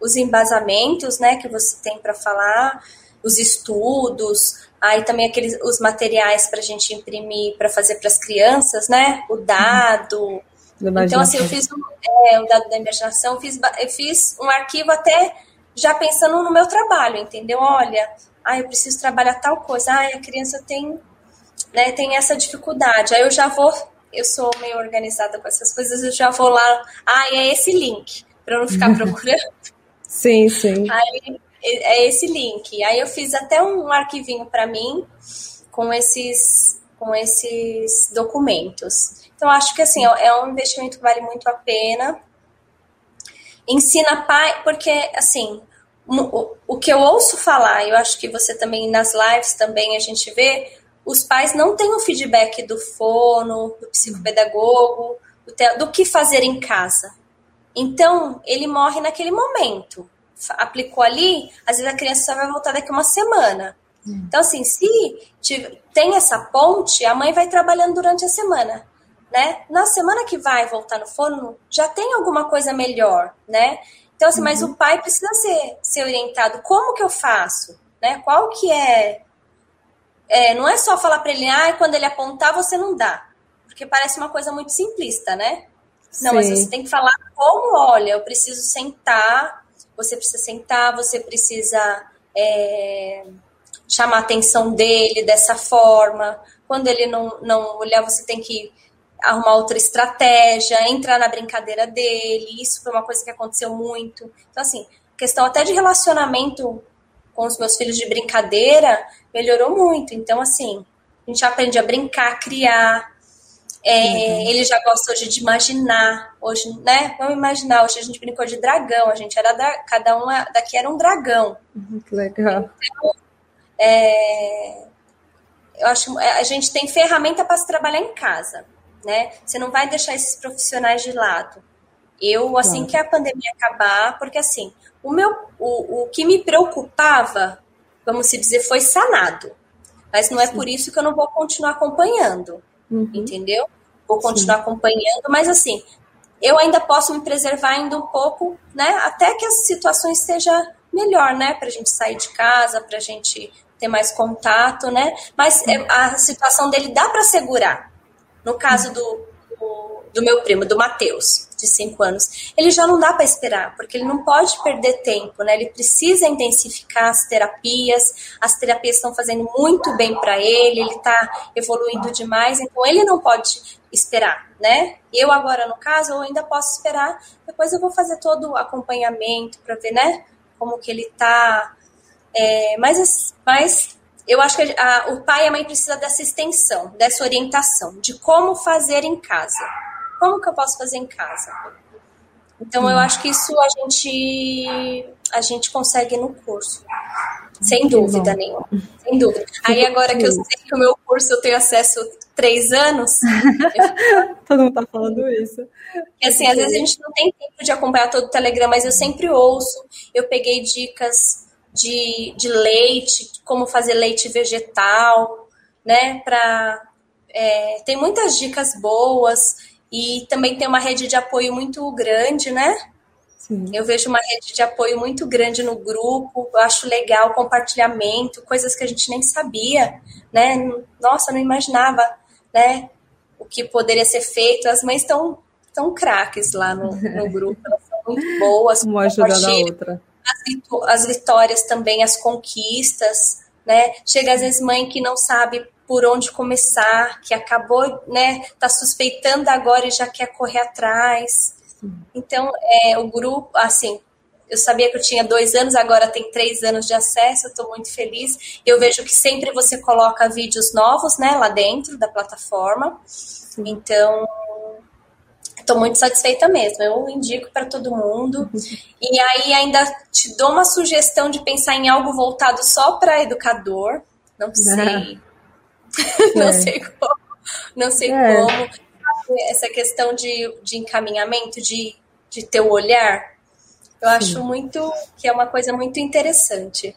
os embasamentos, né, que você tem para falar, os estudos, aí também aqueles os materiais para a gente imprimir para fazer para as crianças, né, o dado. Então assim, eu fiz um, é, o dado da imaginação, eu fiz, eu fiz um arquivo até já pensando no meu trabalho, entendeu? Olha, ah, eu preciso trabalhar tal coisa, ah, a criança tem, né, tem essa dificuldade, aí eu já vou eu sou meio organizada com essas coisas, eu já vou lá, ah, é esse link, para eu não ficar procurando. Sim, sim. Aí é esse link. Aí eu fiz até um arquivinho para mim com esses com esses documentos. Então acho que assim é um investimento que vale muito a pena. Ensina pai, porque assim o, o que eu ouço falar, eu acho que você também nas lives também a gente vê, os pais não têm o feedback do fono, do psicopedagogo, do que fazer em casa. Então, ele morre naquele momento. Aplicou ali, às vezes a criança só vai voltar daqui uma semana. Hum. Então, assim, se tem essa ponte, a mãe vai trabalhando durante a semana. Né? Na semana que vai voltar no forno, já tem alguma coisa melhor, né? Então, assim, uhum. mas o pai precisa ser, ser orientado. Como que eu faço? Né? Qual que é... é não é só falar para ele, ah, quando ele apontar, você não dá. Porque parece uma coisa muito simplista, né? Não, Sim. mas você tem que falar como, olha, eu preciso sentar, você precisa sentar, você precisa é, chamar a atenção dele dessa forma. Quando ele não, não olhar, você tem que arrumar outra estratégia, entrar na brincadeira dele. Isso foi uma coisa que aconteceu muito. Então, assim, questão até de relacionamento com os meus filhos de brincadeira, melhorou muito. Então, assim, a gente aprende a brincar, criar. É, uhum. Ele já gosta hoje de imaginar. Hoje, né? Vamos imaginar, hoje a gente brincou de dragão. A gente era da, cada um daqui era um dragão. Uhum, que legal. Então, é, eu acho é, a gente tem ferramenta para se trabalhar em casa, né? Você não vai deixar esses profissionais de lado. Eu, assim que a pandemia acabar, porque assim, o meu, o, o que me preocupava, vamos se dizer, foi sanado. Mas não é por isso que eu não vou continuar acompanhando, uhum. entendeu? Vou continuar Sim. acompanhando, mas assim, eu ainda posso me preservar ainda um pouco, né? Até que a situação esteja melhor, né? Para a gente sair de casa, para a gente ter mais contato, né? Mas é, a situação dele dá para segurar. No caso do, do, meu primo, do Matheus, de 5 anos, ele já não dá para esperar, porque ele não pode perder tempo, né? Ele precisa intensificar as terapias, as terapias estão fazendo muito bem para ele, ele está evoluindo demais, então ele não pode esperar, né? Eu agora, no caso, eu ainda posso esperar, depois eu vou fazer todo o acompanhamento para ver, né? Como que ele está é, mas, mas eu acho que a, o pai e a mãe precisam dessa extensão, dessa orientação, de como fazer em casa. Como que eu posso fazer em casa? Então hum. eu acho que isso a gente a gente consegue no curso. Sem dúvida nenhuma. Sem dúvida. Aí agora que eu sei que o meu curso eu tenho acesso três anos. todo mundo tá falando isso. assim, às vezes a gente não tem tempo de acompanhar todo o Telegram, mas eu sempre ouço. Eu peguei dicas de, de leite, como fazer leite vegetal, né? Pra, é, tem muitas dicas boas e também tem uma rede de apoio muito grande, né? Sim. Eu vejo uma rede de apoio muito grande no grupo, eu acho legal compartilhamento, coisas que a gente nem sabia, né? Nossa, não imaginava, né? O que poderia ser feito. As mães estão tão craques lá no, no grupo, elas são muito boas. Uma ajudando a outra as, vitórias também, as conquistas, né? Chega às vezes mãe que não sabe por onde começar, que acabou, né, tá suspeitando agora e já quer correr atrás. Então, é, o grupo, assim, eu sabia que eu tinha dois anos, agora tem três anos de acesso, eu estou muito feliz. Eu vejo que sempre você coloca vídeos novos, né, lá dentro da plataforma. Então, estou muito satisfeita mesmo. Eu indico para todo mundo. E aí ainda te dou uma sugestão de pensar em algo voltado só para educador. Não sei. É. não sei como. Não sei é. como. Essa questão de, de encaminhamento, de, de ter o olhar, eu Sim. acho muito que é uma coisa muito interessante.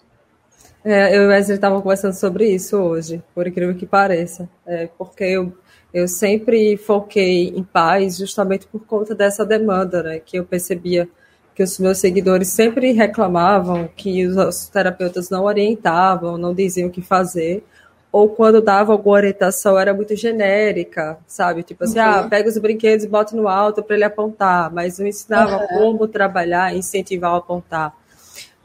É, eu e o Wesley estavam conversando sobre isso hoje, por incrível que pareça. É, porque eu eu sempre foquei em paz justamente por conta dessa demanda, né, que eu percebia que os meus seguidores sempre reclamavam que os terapeutas não orientavam, não diziam o que fazer, ou quando dava alguma orientação era muito genérica, sabe? Tipo assim, uhum. ah, pega os brinquedos e bota no alto para ele apontar, mas não ensinava uhum. como trabalhar, incentivar a apontar.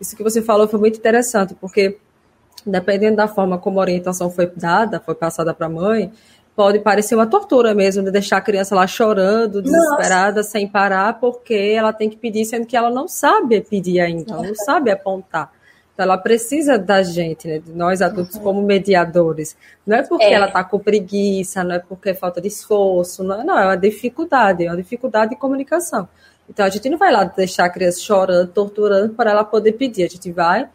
Isso que você falou foi muito interessante, porque dependendo da forma como a orientação foi dada, foi passada para a mãe, pode parecer uma tortura mesmo, de deixar a criança lá chorando, desesperada, Nossa. sem parar, porque ela tem que pedir, sendo que ela não sabe pedir ainda, ela não sabe apontar. Então, ela precisa da gente, né, de nós adultos, uhum. como mediadores. Não é porque é. ela está com preguiça, não é porque é falta de esforço, não, não, é uma dificuldade, é uma dificuldade de comunicação. Então, a gente não vai lá deixar a criança chorando, torturando, para ela poder pedir. A gente vai,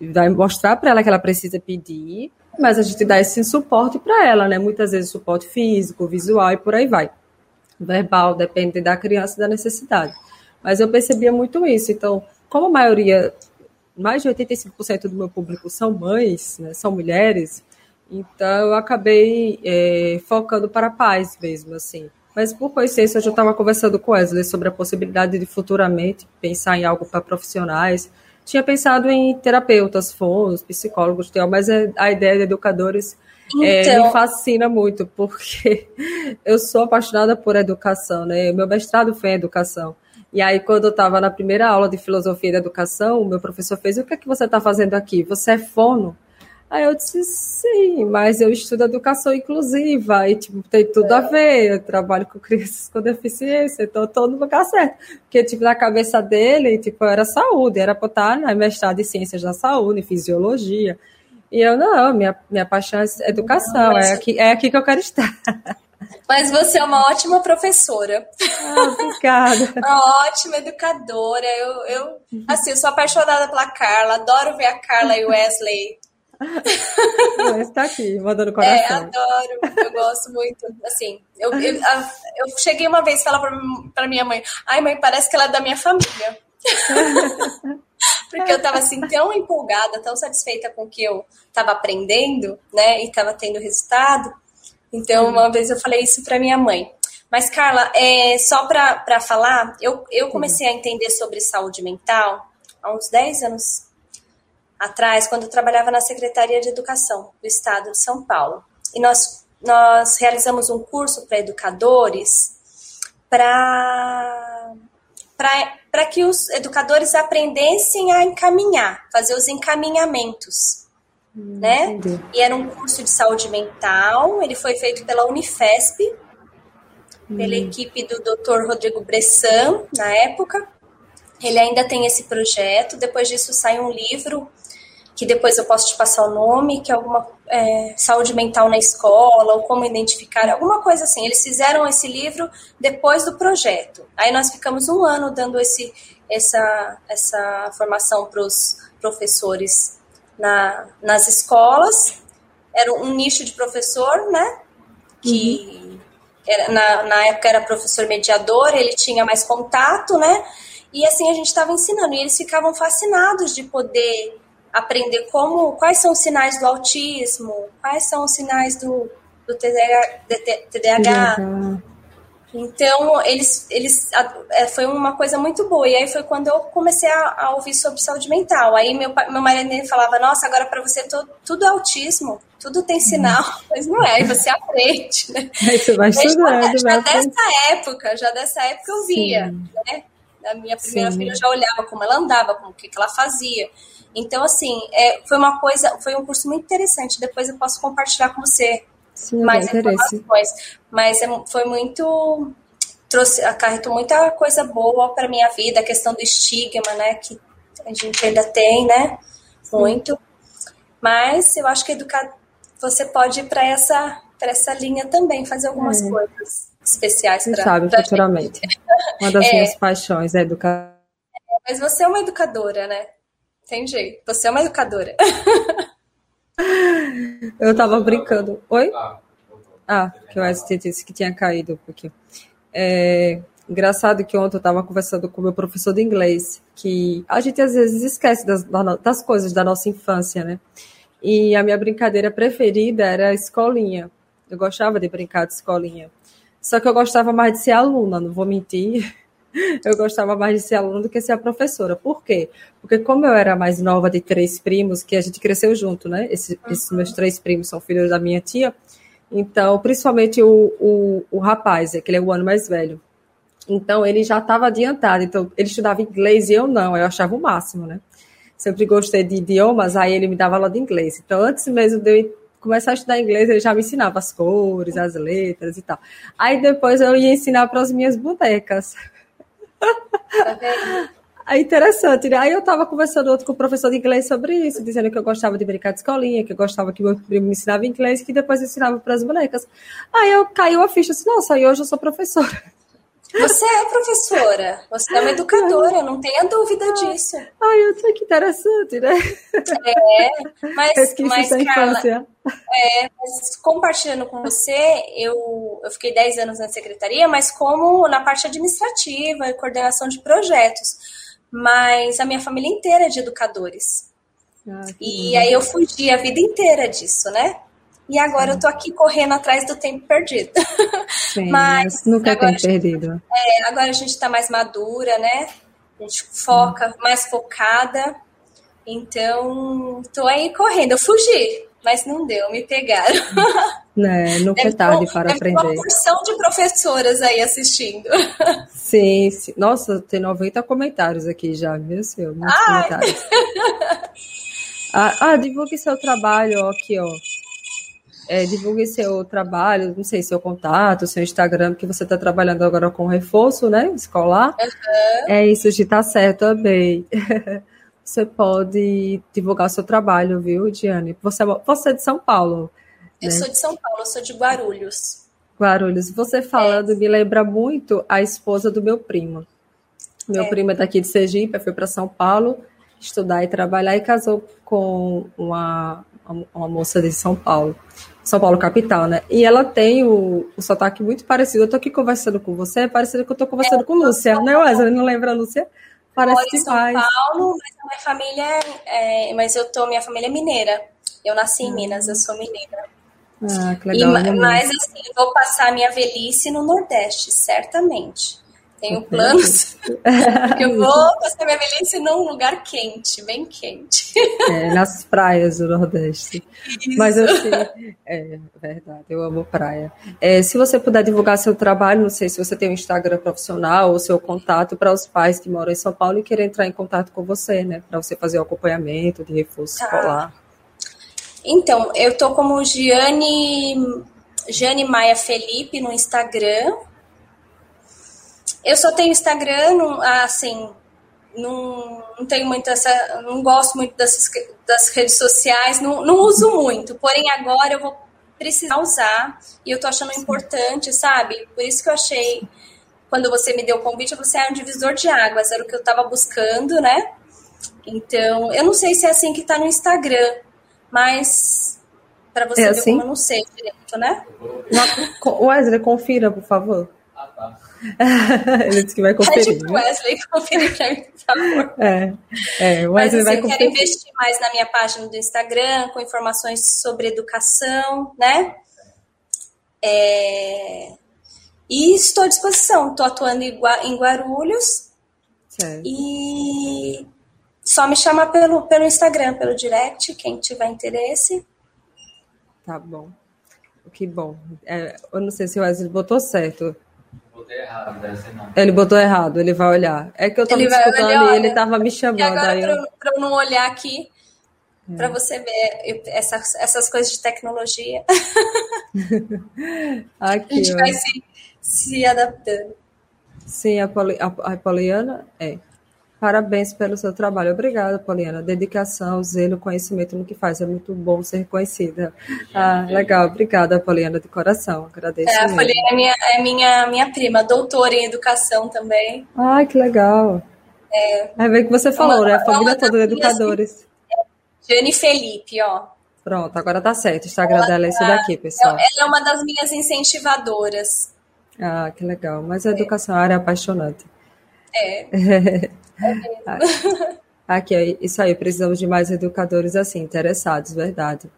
vai mostrar para ela que ela precisa pedir, mas a gente dá esse suporte para ela, né? Muitas vezes suporte físico, visual e por aí vai. Verbal, depende da criança e da necessidade. Mas eu percebia muito isso. Então, como a maioria, mais de 85% do meu público são mães, né, são mulheres, então eu acabei é, focando para pais mesmo, assim. Mas por coincidência, eu já estava conversando com Wesley sobre a possibilidade de futuramente pensar em algo para profissionais tinha pensado em terapeutas, fonos, psicólogos, mas é, a ideia de educadores então... é, me fascina muito, porque eu sou apaixonada por educação, né? Meu mestrado foi em educação. E aí, quando eu estava na primeira aula de filosofia da educação, o meu professor fez: O que é que você está fazendo aqui? Você é fono? Aí eu disse, sim, mas eu estudo educação inclusiva e, tipo, tem tudo a ver, eu trabalho com crianças com deficiência, então tô no lugar certo. Porque, tipo, na cabeça dele, tipo, era saúde, era pra estar na mestrado em ciências da saúde, fisiologia. E eu, não, minha, minha paixão é educação, é aqui, é aqui que eu quero estar. Mas você é uma ótima professora. Ah, obrigada. uma ótima educadora. Eu, eu, assim, eu sou apaixonada pela Carla, adoro ver a Carla e o Wesley está aqui, mandando coração. É, adoro, eu gosto muito. Assim, eu, eu, eu cheguei uma vez e falava para minha mãe: ai, mãe, parece que ela é da minha família. Porque eu estava assim tão empolgada, tão satisfeita com o que eu estava aprendendo, né, e estava tendo resultado. Então, uma vez eu falei isso para minha mãe. Mas, Carla, é, só para falar, eu, eu comecei a entender sobre saúde mental há uns 10 anos atrás, quando eu trabalhava na Secretaria de Educação do Estado de São Paulo. E nós, nós realizamos um curso para educadores para para que os educadores aprendessem a encaminhar, fazer os encaminhamentos, hum, né? Entendi. E era um curso de saúde mental, ele foi feito pela Unifesp, hum. pela equipe do Dr. Rodrigo Bressan, na época. Ele ainda tem esse projeto, depois disso sai um livro que depois eu posso te passar o nome, que é alguma é, saúde mental na escola, ou como identificar, alguma coisa assim. Eles fizeram esse livro depois do projeto. Aí nós ficamos um ano dando esse, essa, essa formação para os professores na, nas escolas. Era um nicho de professor, né? Que uhum. era, na, na época era professor mediador, ele tinha mais contato, né? E assim a gente estava ensinando, e eles ficavam fascinados de poder aprender como, quais são os sinais do autismo, quais são os sinais do, do TDAH. TDAH. Então, eles, eles, é, foi uma coisa muito boa. E aí foi quando eu comecei a, a ouvir sobre saúde mental. Aí meu, meu marido falava, nossa, agora para você to, tudo é autismo, tudo tem sinal. Uhum. Mas não é, aí você aprende, né? Aí você vai estudando. Já, já dessa época, já dessa época eu via, Sim. né? A minha primeira Sim. filha eu já olhava como ela andava, como o que, que ela fazia. Então, assim, é, foi uma coisa, foi um curso muito interessante. Depois eu posso compartilhar com você Sim, mais informações. Mas é, foi muito. trouxe, acarretou muita coisa boa para minha vida, a questão do estigma, né? Que a gente ainda tem, né? Muito. Mas eu acho que educar, você pode ir para essa, essa linha também, fazer algumas é. coisas especiais para. sabe, pra futuramente. Gente. Uma das é. minhas paixões é educar. Mas você é uma educadora, né? Tem jeito. Você é uma educadora. Eu tava brincando. Oi? Ah, que eu acho disse que tinha caído um pouquinho. É, engraçado que ontem eu estava conversando com o meu professor de inglês, que a gente às vezes esquece das, das coisas da nossa infância, né? E a minha brincadeira preferida era a escolinha. Eu gostava de brincar de escolinha. Só que eu gostava mais de ser aluna, não vou mentir. eu gostava mais de ser aluna do que ser a professora. Por quê? Porque como eu era mais nova de três primos, que a gente cresceu junto, né? Esse, uhum. Esses meus três primos são filhos da minha tia. Então, principalmente o, o, o rapaz, é que ele é o ano mais velho. Então, ele já estava adiantado. Então, ele estudava inglês e eu não. Eu achava o máximo, né? Sempre gostei de idiomas, aí ele me dava aula de inglês. Então, antes mesmo de eu começar a estudar inglês, ele já me ensinava as cores, as letras e tal. Aí depois eu ia ensinar para as minhas bonecas. É interessante, né? Aí eu estava conversando outro com o professor de inglês sobre isso, dizendo que eu gostava de brincar de escolinha, que eu gostava que meu primo me ensinava inglês, que depois ensinava para as bonecas. Aí eu caiu a ficha assim, nossa, e hoje eu sou professora. Você é professora, você é uma educadora, não tenha dúvida disso. Ai, eu sei que interessante, né? É, mas, mas Carla, é, mas compartilhando com você, eu, eu fiquei 10 anos na secretaria, mas como na parte administrativa e coordenação de projetos. Mas a minha família inteira é de educadores. Ah, e aí eu fugi a vida inteira disso, né? E agora Sim. eu tô aqui correndo atrás do tempo perdido. Sim, mas nunca tem perdido. É, agora a gente está mais madura, né? A gente foca, mais focada. Então, tô aí correndo. Eu fugi, mas não deu, me pegaram. É, nunca é tarde para aprender. Tem uma porção de professoras aí assistindo. Sim, sim. Nossa, tem 90 comentários aqui já, viu, seu? Muitos comentários. Ah, ah divulgue seu trabalho ó, aqui, ó. É, divulgue seu trabalho, não sei, seu contato, seu Instagram, que você está trabalhando agora com reforço, né? Escolar. Uhum. É isso, de tá certo também. você pode divulgar seu trabalho, viu, Diane? Você, você é de São Paulo. Eu né? sou de São Paulo, eu sou de Guarulhos. Guarulhos. Você falando é. me lembra muito a esposa do meu primo. Meu é. primo é daqui de Sergipe, foi para São Paulo estudar e trabalhar e casou com uma, uma moça de São Paulo. São Paulo capital, né? E ela tem o, o sotaque muito parecido. Eu tô aqui conversando com você, é parecido que eu tô conversando é, com Lúcia, né, Wesley? Não lembra a Lúcia? Parece que São faz. Paulo, mas a minha família é, mas eu tô, minha família é mineira. Eu nasci em Minas, eu sou mineira. Ah, que legal. E, mas assim, vou passar a minha velhice no Nordeste, certamente. Tenho planos, porque eu vou passar minha velhice num lugar quente, bem quente. É, nas praias do Nordeste. Isso. Mas assim, é verdade, eu amo praia. É, se você puder divulgar seu trabalho, não sei se você tem um Instagram profissional ou seu contato para os pais que moram em São Paulo e querem entrar em contato com você, né? Para você fazer o acompanhamento de reforço tá. escolar. Então, eu tô como Giane, Giane Maia Felipe no Instagram. Eu só tenho Instagram, não, assim, não, não tenho muito essa. Não gosto muito dessas, das redes sociais, não, não uso muito. Porém, agora eu vou precisar usar e eu tô achando Sim. importante, sabe? Por isso que eu achei, quando você me deu o convite, você é um divisor de águas, era o que eu tava buscando, né? Então, eu não sei se é assim que tá no Instagram, mas para você é ver assim? como eu não sei direito, né? Wesley, confira, por favor. Ele disse que vai conferir. Pede Wesley conferir pra mim, por favor. É, é o Wesley Mas, assim, vai conferir. Eu quero investir mais na minha página do Instagram, com informações sobre educação, né? É... E estou à disposição. Estou atuando em Guarulhos. Certo. E só me chamar pelo, pelo Instagram, pelo direct, quem tiver interesse. Tá bom. Que bom. É, eu não sei se o Wesley botou certo errado, deve ser não. Ele botou errado, ele vai olhar. É que eu tava ele escutando e ele tava me chamando. E agora, aí eu... pra, eu não olhar aqui, é. para você ver essas, essas coisas de tecnologia. aqui, a gente vai se, se adaptando. Sim, a, Poli, a, a Poliana é. Parabéns pelo seu trabalho. Obrigada, Poliana. Dedicação, zelo, conhecimento no que faz. É muito bom ser reconhecida. Ah, legal. Obrigada, Poliana, de coração. Agradeço. É, a Poliana é minha, é minha, minha prima, doutora em educação também. Ai, que legal. É, Aí vem que você falou, uma, né? A família toda de educadores. Jane Felipe, ó. Pronto, agora tá certo. O Instagram dela é esse daqui, pessoal. Ela é uma das minhas incentivadoras. Ah, que legal. Mas a educação é uma área apaixonante. É. Aqui, isso aí, precisamos de mais educadores assim, interessados, verdade.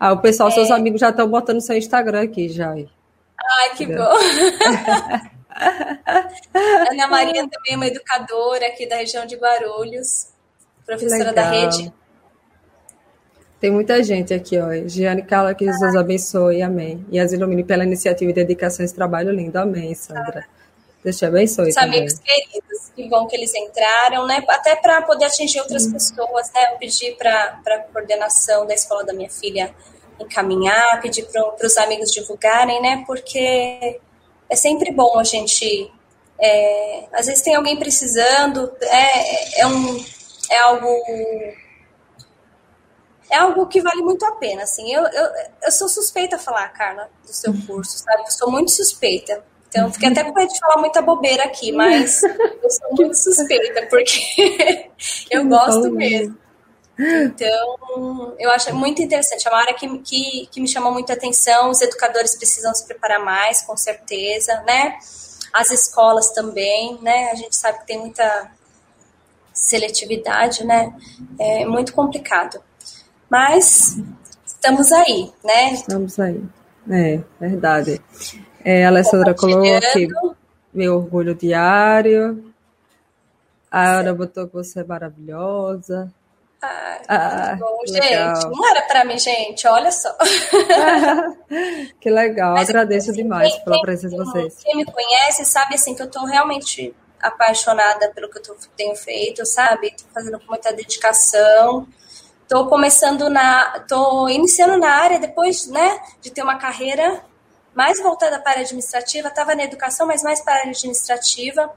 Ah, o pessoal, é. seus amigos já estão botando seu Instagram aqui já. Ai, que Entendeu? bom. Ana Maria também é uma educadora aqui da região de Guarulhos, professora da rede. Tem muita gente aqui, ó. Giane Carla, que Jesus abençoe, amém. E as ilumine pela iniciativa e dedicação a esse trabalho lindo, amém, Sandra. Deus te abençoe. Os amigos queridos, que bom que eles entraram, né? Até para poder atingir outras hum. pessoas, né? Eu pedi para a coordenação da escola da minha filha encaminhar, pedir para os amigos divulgarem, né? Porque é sempre bom a gente. É, às vezes tem alguém precisando, é, é, um, é algo. É algo que vale muito a pena, assim. Eu, eu, eu sou suspeita a falar, Carla, do seu uhum. curso, sabe? Eu sou muito suspeita então, fiquei até com medo de falar muita bobeira aqui, mas eu sou muito suspeita, porque eu gosto mesmo. Então, eu acho muito interessante. É uma área que, que, que me chamou muita atenção. Os educadores precisam se preparar mais, com certeza, né? As escolas também, né? A gente sabe que tem muita seletividade, né? É muito complicado. Mas estamos aí, né? Estamos aí. É, verdade. É, a Alessandra colocou aqui meu orgulho diário. A Ana botou que você é maravilhosa. Ah, ah bom, gente. Não era para mim, gente. Olha só. que legal. Mas, Agradeço assim, demais quem, pela presença de vocês. Quem me conhece sabe assim que eu estou realmente apaixonada pelo que eu tô, tenho feito, sabe? Tô fazendo com muita dedicação. Tô começando na. tô iniciando na área depois, né, de ter uma carreira mais voltada para a administrativa, estava na educação, mas mais para a administrativa.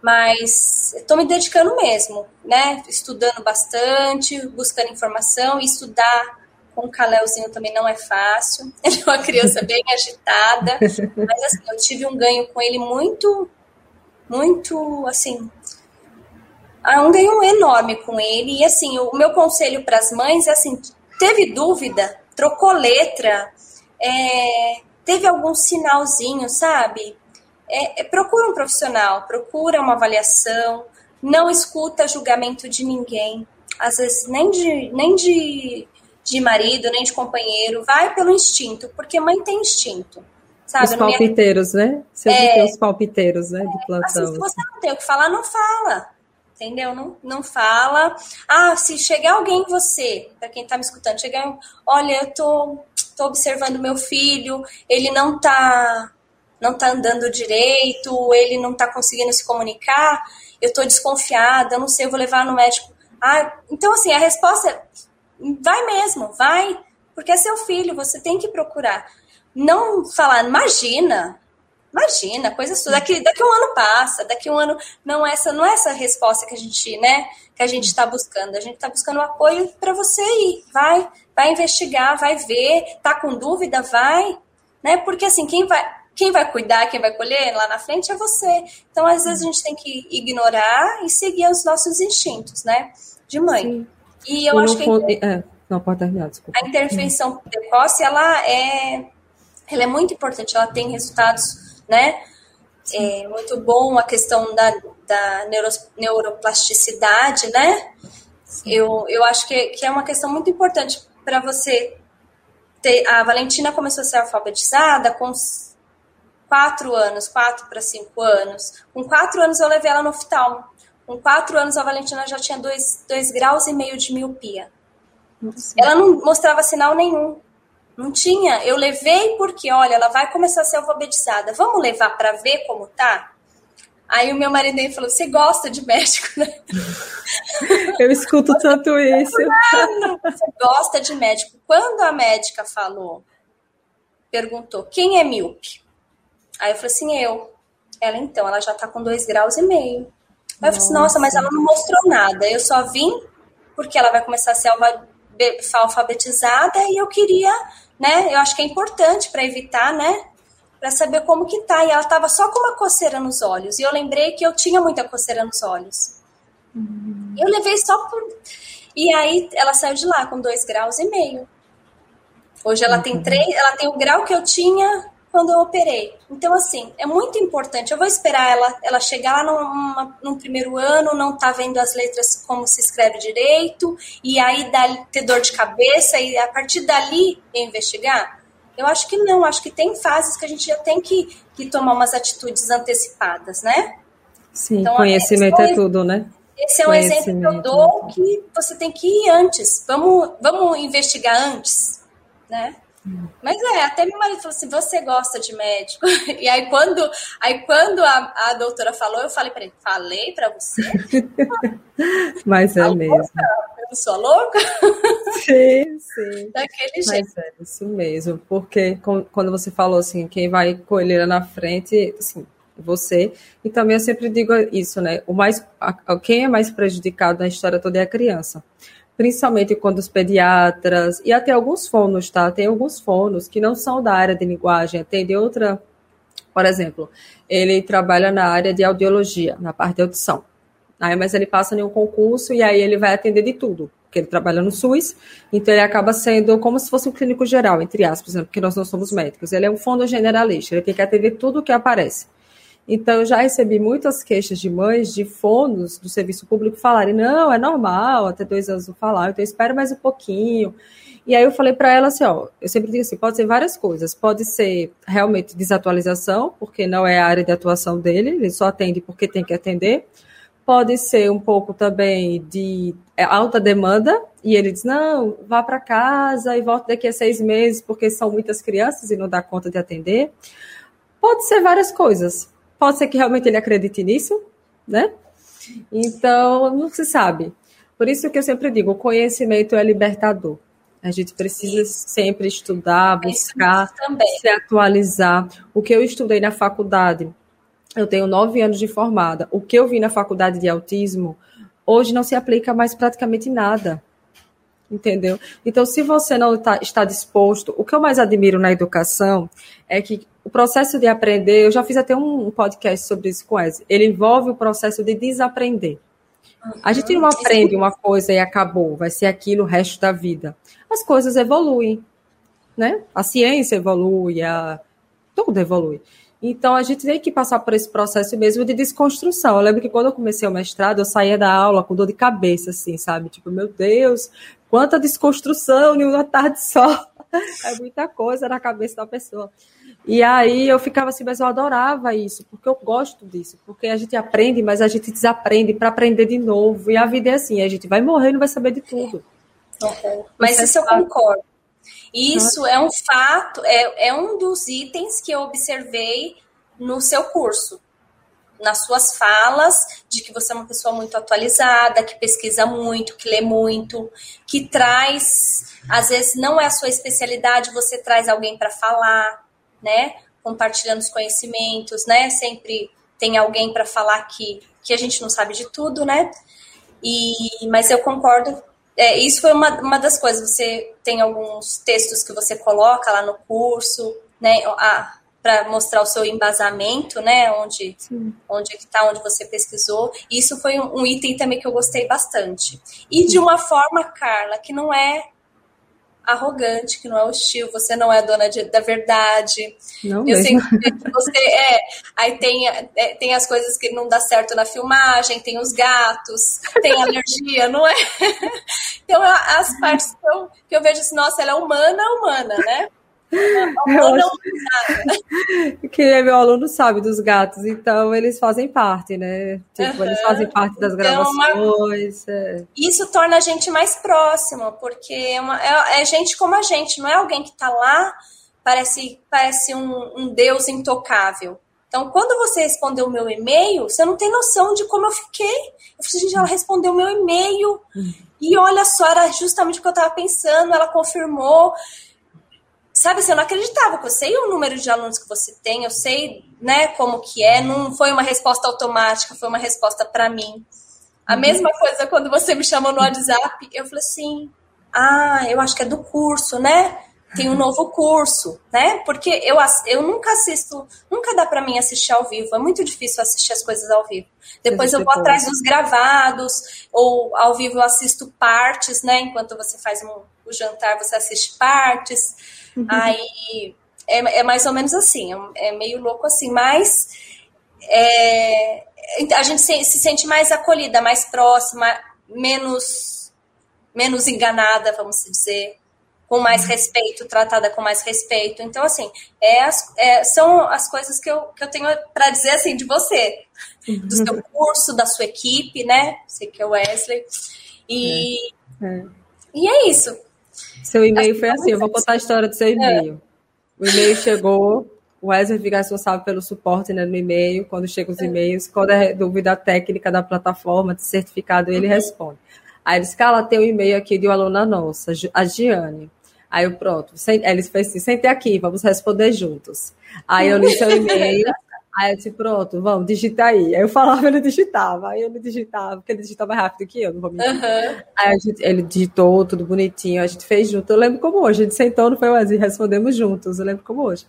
Mas estou me dedicando mesmo, né? Estudando bastante, buscando informação, e estudar com o Caléuzinho também não é fácil. Ele é uma criança bem agitada, mas assim, eu tive um ganho com ele muito, muito, assim, um ganho enorme com ele. E assim, o meu conselho para as mães é assim: teve dúvida, trocou letra, é, teve algum sinalzinho, sabe? É, é, procura um profissional, procura uma avaliação, não escuta julgamento de ninguém, às vezes nem de, nem de, de marido, nem de companheiro, vai pelo instinto, porque mãe tem instinto. Sabe? Os palpiteiros, minha... né? Você é, tem os palpiteiros, né, de plantão. Assim, se você não tem o que falar, não fala entendeu? Não, não fala. Ah, se chegar alguém você, para quem está me escutando, chegar, olha, eu tô, tô observando meu filho, ele não tá não tá andando direito, ele não tá conseguindo se comunicar, eu tô desconfiada, eu não sei, eu vou levar no médico. Ah, então assim, a resposta é, vai mesmo, vai, porque é seu filho, você tem que procurar. Não falar, imagina, Imagina, coisa sua. Daqui, daqui um ano passa, daqui um ano. Não essa não é essa resposta que a gente, né? Que a gente está buscando. A gente está buscando apoio para você ir. Vai, vai investigar, vai ver. Tá com dúvida, vai, né? Porque assim, quem vai, quem vai cuidar, quem vai colher lá na frente é você. Então, às vezes a gente tem que ignorar e seguir os nossos instintos, né? De mãe. Sim. E eu e acho que a, é, não pode terminar, desculpa. a intervenção precoce ela é, ela é muito importante. Ela tem resultados né? É muito bom a questão da, da neuro, neuroplasticidade, né? Eu, eu acho que, que é uma questão muito importante para você ter. A Valentina começou a ser alfabetizada com quatro anos, quatro para cinco anos. Com quatro anos eu levei ela no oftalmo. Com quatro anos a Valentina já tinha dois, dois graus e meio de miopia. Nossa. Ela não mostrava sinal nenhum. Não tinha. Eu levei porque, olha, ela vai começar a ser alfabetizada. Vamos levar para ver como tá? Aí o meu marido aí falou: Você gosta de médico, né? Eu escuto tanto isso. Você gosta de médico. Quando a médica falou, perguntou: Quem é míope? Aí eu falei assim: Eu. Ela então, ela já tá com dois graus e meio. Aí eu falei assim: Nossa, mas ela não mostrou nada. Eu só vim porque ela vai começar a ser alfabetizada e eu queria né? Eu acho que é importante para evitar, né? Para saber como que tá. E ela estava só com uma coceira nos olhos. E eu lembrei que eu tinha muita coceira nos olhos. Uhum. Eu levei só por. E aí ela saiu de lá com dois graus e meio. Hoje ela uhum. tem três, ela tem o grau que eu tinha quando eu operei. Então, assim, é muito importante. Eu vou esperar ela, ela chegar lá num, primeiro ano, não tá vendo as letras como se escreve direito, e aí dá, ter dor de cabeça, e a partir dali investigar? Eu acho que não, acho que tem fases que a gente já tem que, que tomar umas atitudes antecipadas, né? Sim, então, conhecimento é, é tudo, né? Esse é um exemplo que eu dou que você tem que ir antes. Vamos, vamos investigar antes, né? Mas é, até meu marido falou assim: você gosta de médico? E aí, quando, aí, quando a, a doutora falou, eu falei para ele: falei para você? Mas é a mesmo. Louca? Eu sou louca? Sim, sim. Daquele jeito. Mas é isso mesmo, porque quando você falou assim, quem vai colher na frente, assim, você. E também eu sempre digo isso, né? O mais, quem é mais prejudicado na história toda é a criança principalmente quando os pediatras, e até alguns fonos, tá? Tem alguns fonos que não são da área de linguagem, tem de outra, por exemplo, ele trabalha na área de audiologia, na parte de audição. Aí, mas ele passa em um concurso e aí ele vai atender de tudo, porque ele trabalha no SUS, então ele acaba sendo como se fosse um clínico geral, entre aspas, né? porque nós não somos médicos. Ele é um fono generalista, ele tem que atender tudo o que aparece. Então, eu já recebi muitas queixas de mães de fonos do serviço público falarem: não, é normal, até dois anos não falar, então espera mais um pouquinho. E aí eu falei para ela assim: ó, eu sempre digo assim, pode ser várias coisas. Pode ser realmente desatualização, porque não é a área de atuação dele, ele só atende porque tem que atender. Pode ser um pouco também de é, alta demanda, e ele diz: não, vá para casa e volte daqui a seis meses, porque são muitas crianças e não dá conta de atender. Pode ser várias coisas. Pode ser que realmente ele acredite nisso, né? Então, não se sabe. Por isso que eu sempre digo, o conhecimento é libertador. A gente precisa Isso. sempre estudar, buscar, se atualizar. O que eu estudei na faculdade, eu tenho nove anos de formada. O que eu vi na faculdade de autismo, hoje não se aplica mais praticamente nada. Entendeu? Então, se você não tá, está disposto, o que eu mais admiro na educação é que o processo de aprender, eu já fiz até um podcast sobre isso com Eze, ele envolve o processo de desaprender. A gente não aprende uma coisa e acabou, vai ser aquilo o resto da vida as coisas evoluem, né? A ciência evolui, a... tudo evolui. Então, a gente tem que passar por esse processo mesmo de desconstrução. Eu lembro que quando eu comecei o mestrado, eu saía da aula com dor de cabeça, assim, sabe? Tipo, meu Deus, quanta desconstrução em uma tarde só. É muita coisa na cabeça da pessoa. E aí eu ficava assim, mas eu adorava isso, porque eu gosto disso, porque a gente aprende, mas a gente desaprende para aprender de novo. E a vida é assim, a gente vai morrer e não vai saber de tudo. Uhum. Mas isso eu concordo. Isso é um fato, é, é um dos itens que eu observei no seu curso. Nas suas falas, de que você é uma pessoa muito atualizada, que pesquisa muito, que lê muito, que traz, às vezes não é a sua especialidade, você traz alguém para falar, né? Compartilhando os conhecimentos, né? Sempre tem alguém para falar que, que a gente não sabe de tudo, né? E, mas eu concordo é, isso foi uma, uma das coisas. Você tem alguns textos que você coloca lá no curso, né? Para mostrar o seu embasamento, né? Onde, onde está, onde você pesquisou. Isso foi um, um, item também que eu gostei bastante. E de uma forma, Carla, que não é arrogante, que não é hostil, você não é dona de, da verdade. Não eu mesmo. sei que você é. Aí tem, é, tem as coisas que não dá certo na filmagem, tem os gatos, tem alergia, não é? Então, as partes que eu, que eu vejo assim, nossa, ela é humana, humana, né? que meu aluno sabe dos gatos, então eles fazem parte, né? Tipo, uhum. eles fazem parte das gravações. Então, é. Isso torna a gente mais próximo, porque é, uma, é, é, gente como a gente, não é alguém que está lá, parece, parece um, um Deus intocável. Então, quando você respondeu o meu e-mail, você não tem noção de como eu fiquei. Eu falei, gente, ela respondeu o meu e-mail. Hum. E olha só, era justamente o que eu estava pensando, ela confirmou sabe assim, eu não acreditava, que eu sei o número de alunos que você tem, eu sei, né, como que é, não foi uma resposta automática, foi uma resposta para mim. A uhum. mesma coisa quando você me chamou no WhatsApp, eu falei assim, ah, eu acho que é do curso, né? Tem um novo curso, né? Porque eu, eu nunca assisto, nunca dá para mim assistir ao vivo, é muito difícil assistir as coisas ao vivo. Depois eu vou atrás dos gravados, ou ao vivo eu assisto partes, né? Enquanto você faz um, o jantar, você assiste partes. Uhum. Aí é, é, mais ou menos assim, é, é meio louco assim, mas é, a gente se, se, sente mais acolhida, mais próxima, menos, menos enganada, vamos dizer, com mais uhum. respeito, tratada com mais respeito. Então, assim, é as, é, são as coisas que eu, que eu tenho para dizer assim de você, do seu uhum. curso, da sua equipe, né? Sei que é o Wesley. E é, é. e é isso. Seu e-mail foi assim, eu vou contar a história do seu e-mail. O e-mail chegou, o Wesley fica responsável pelo suporte né, no e-mail, quando chegam os e-mails, quando é dúvida técnica da plataforma, de certificado, ele uhum. responde. Aí ele disse, Carla, tem um e-mail aqui de uma aluna nossa, a Giane. Aí eu, pronto, eles fez assim, sente aqui, vamos responder juntos. Aí eu li seu e-mail, Aí eu disse, pronto, vamos, digita aí. Aí eu falava, ele digitava. Aí ele digitava, porque ele digitava mais rápido que eu, não vou mentir. Uhum. Aí gente, ele digitou tudo bonitinho, a gente fez junto. Eu lembro como hoje, a gente sentou no foi e respondemos juntos, eu lembro como hoje.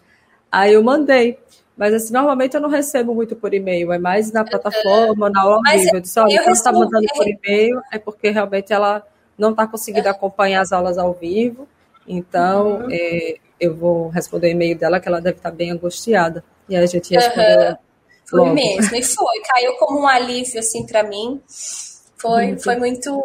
Aí eu mandei. Mas assim, normalmente eu não recebo muito por e-mail, é mais na plataforma, na aula ao vivo. Eu disse, olha, quando está mandando por e-mail é porque realmente ela não está conseguindo acompanhar as aulas ao vivo. Então, uhum. é, eu vou responder o e-mail dela, que ela deve estar bem angustiada. E a gente respondeu. Uhum. Foi logo. mesmo, e foi. Caiu como um alívio, assim, para mim. Foi muito. foi muito,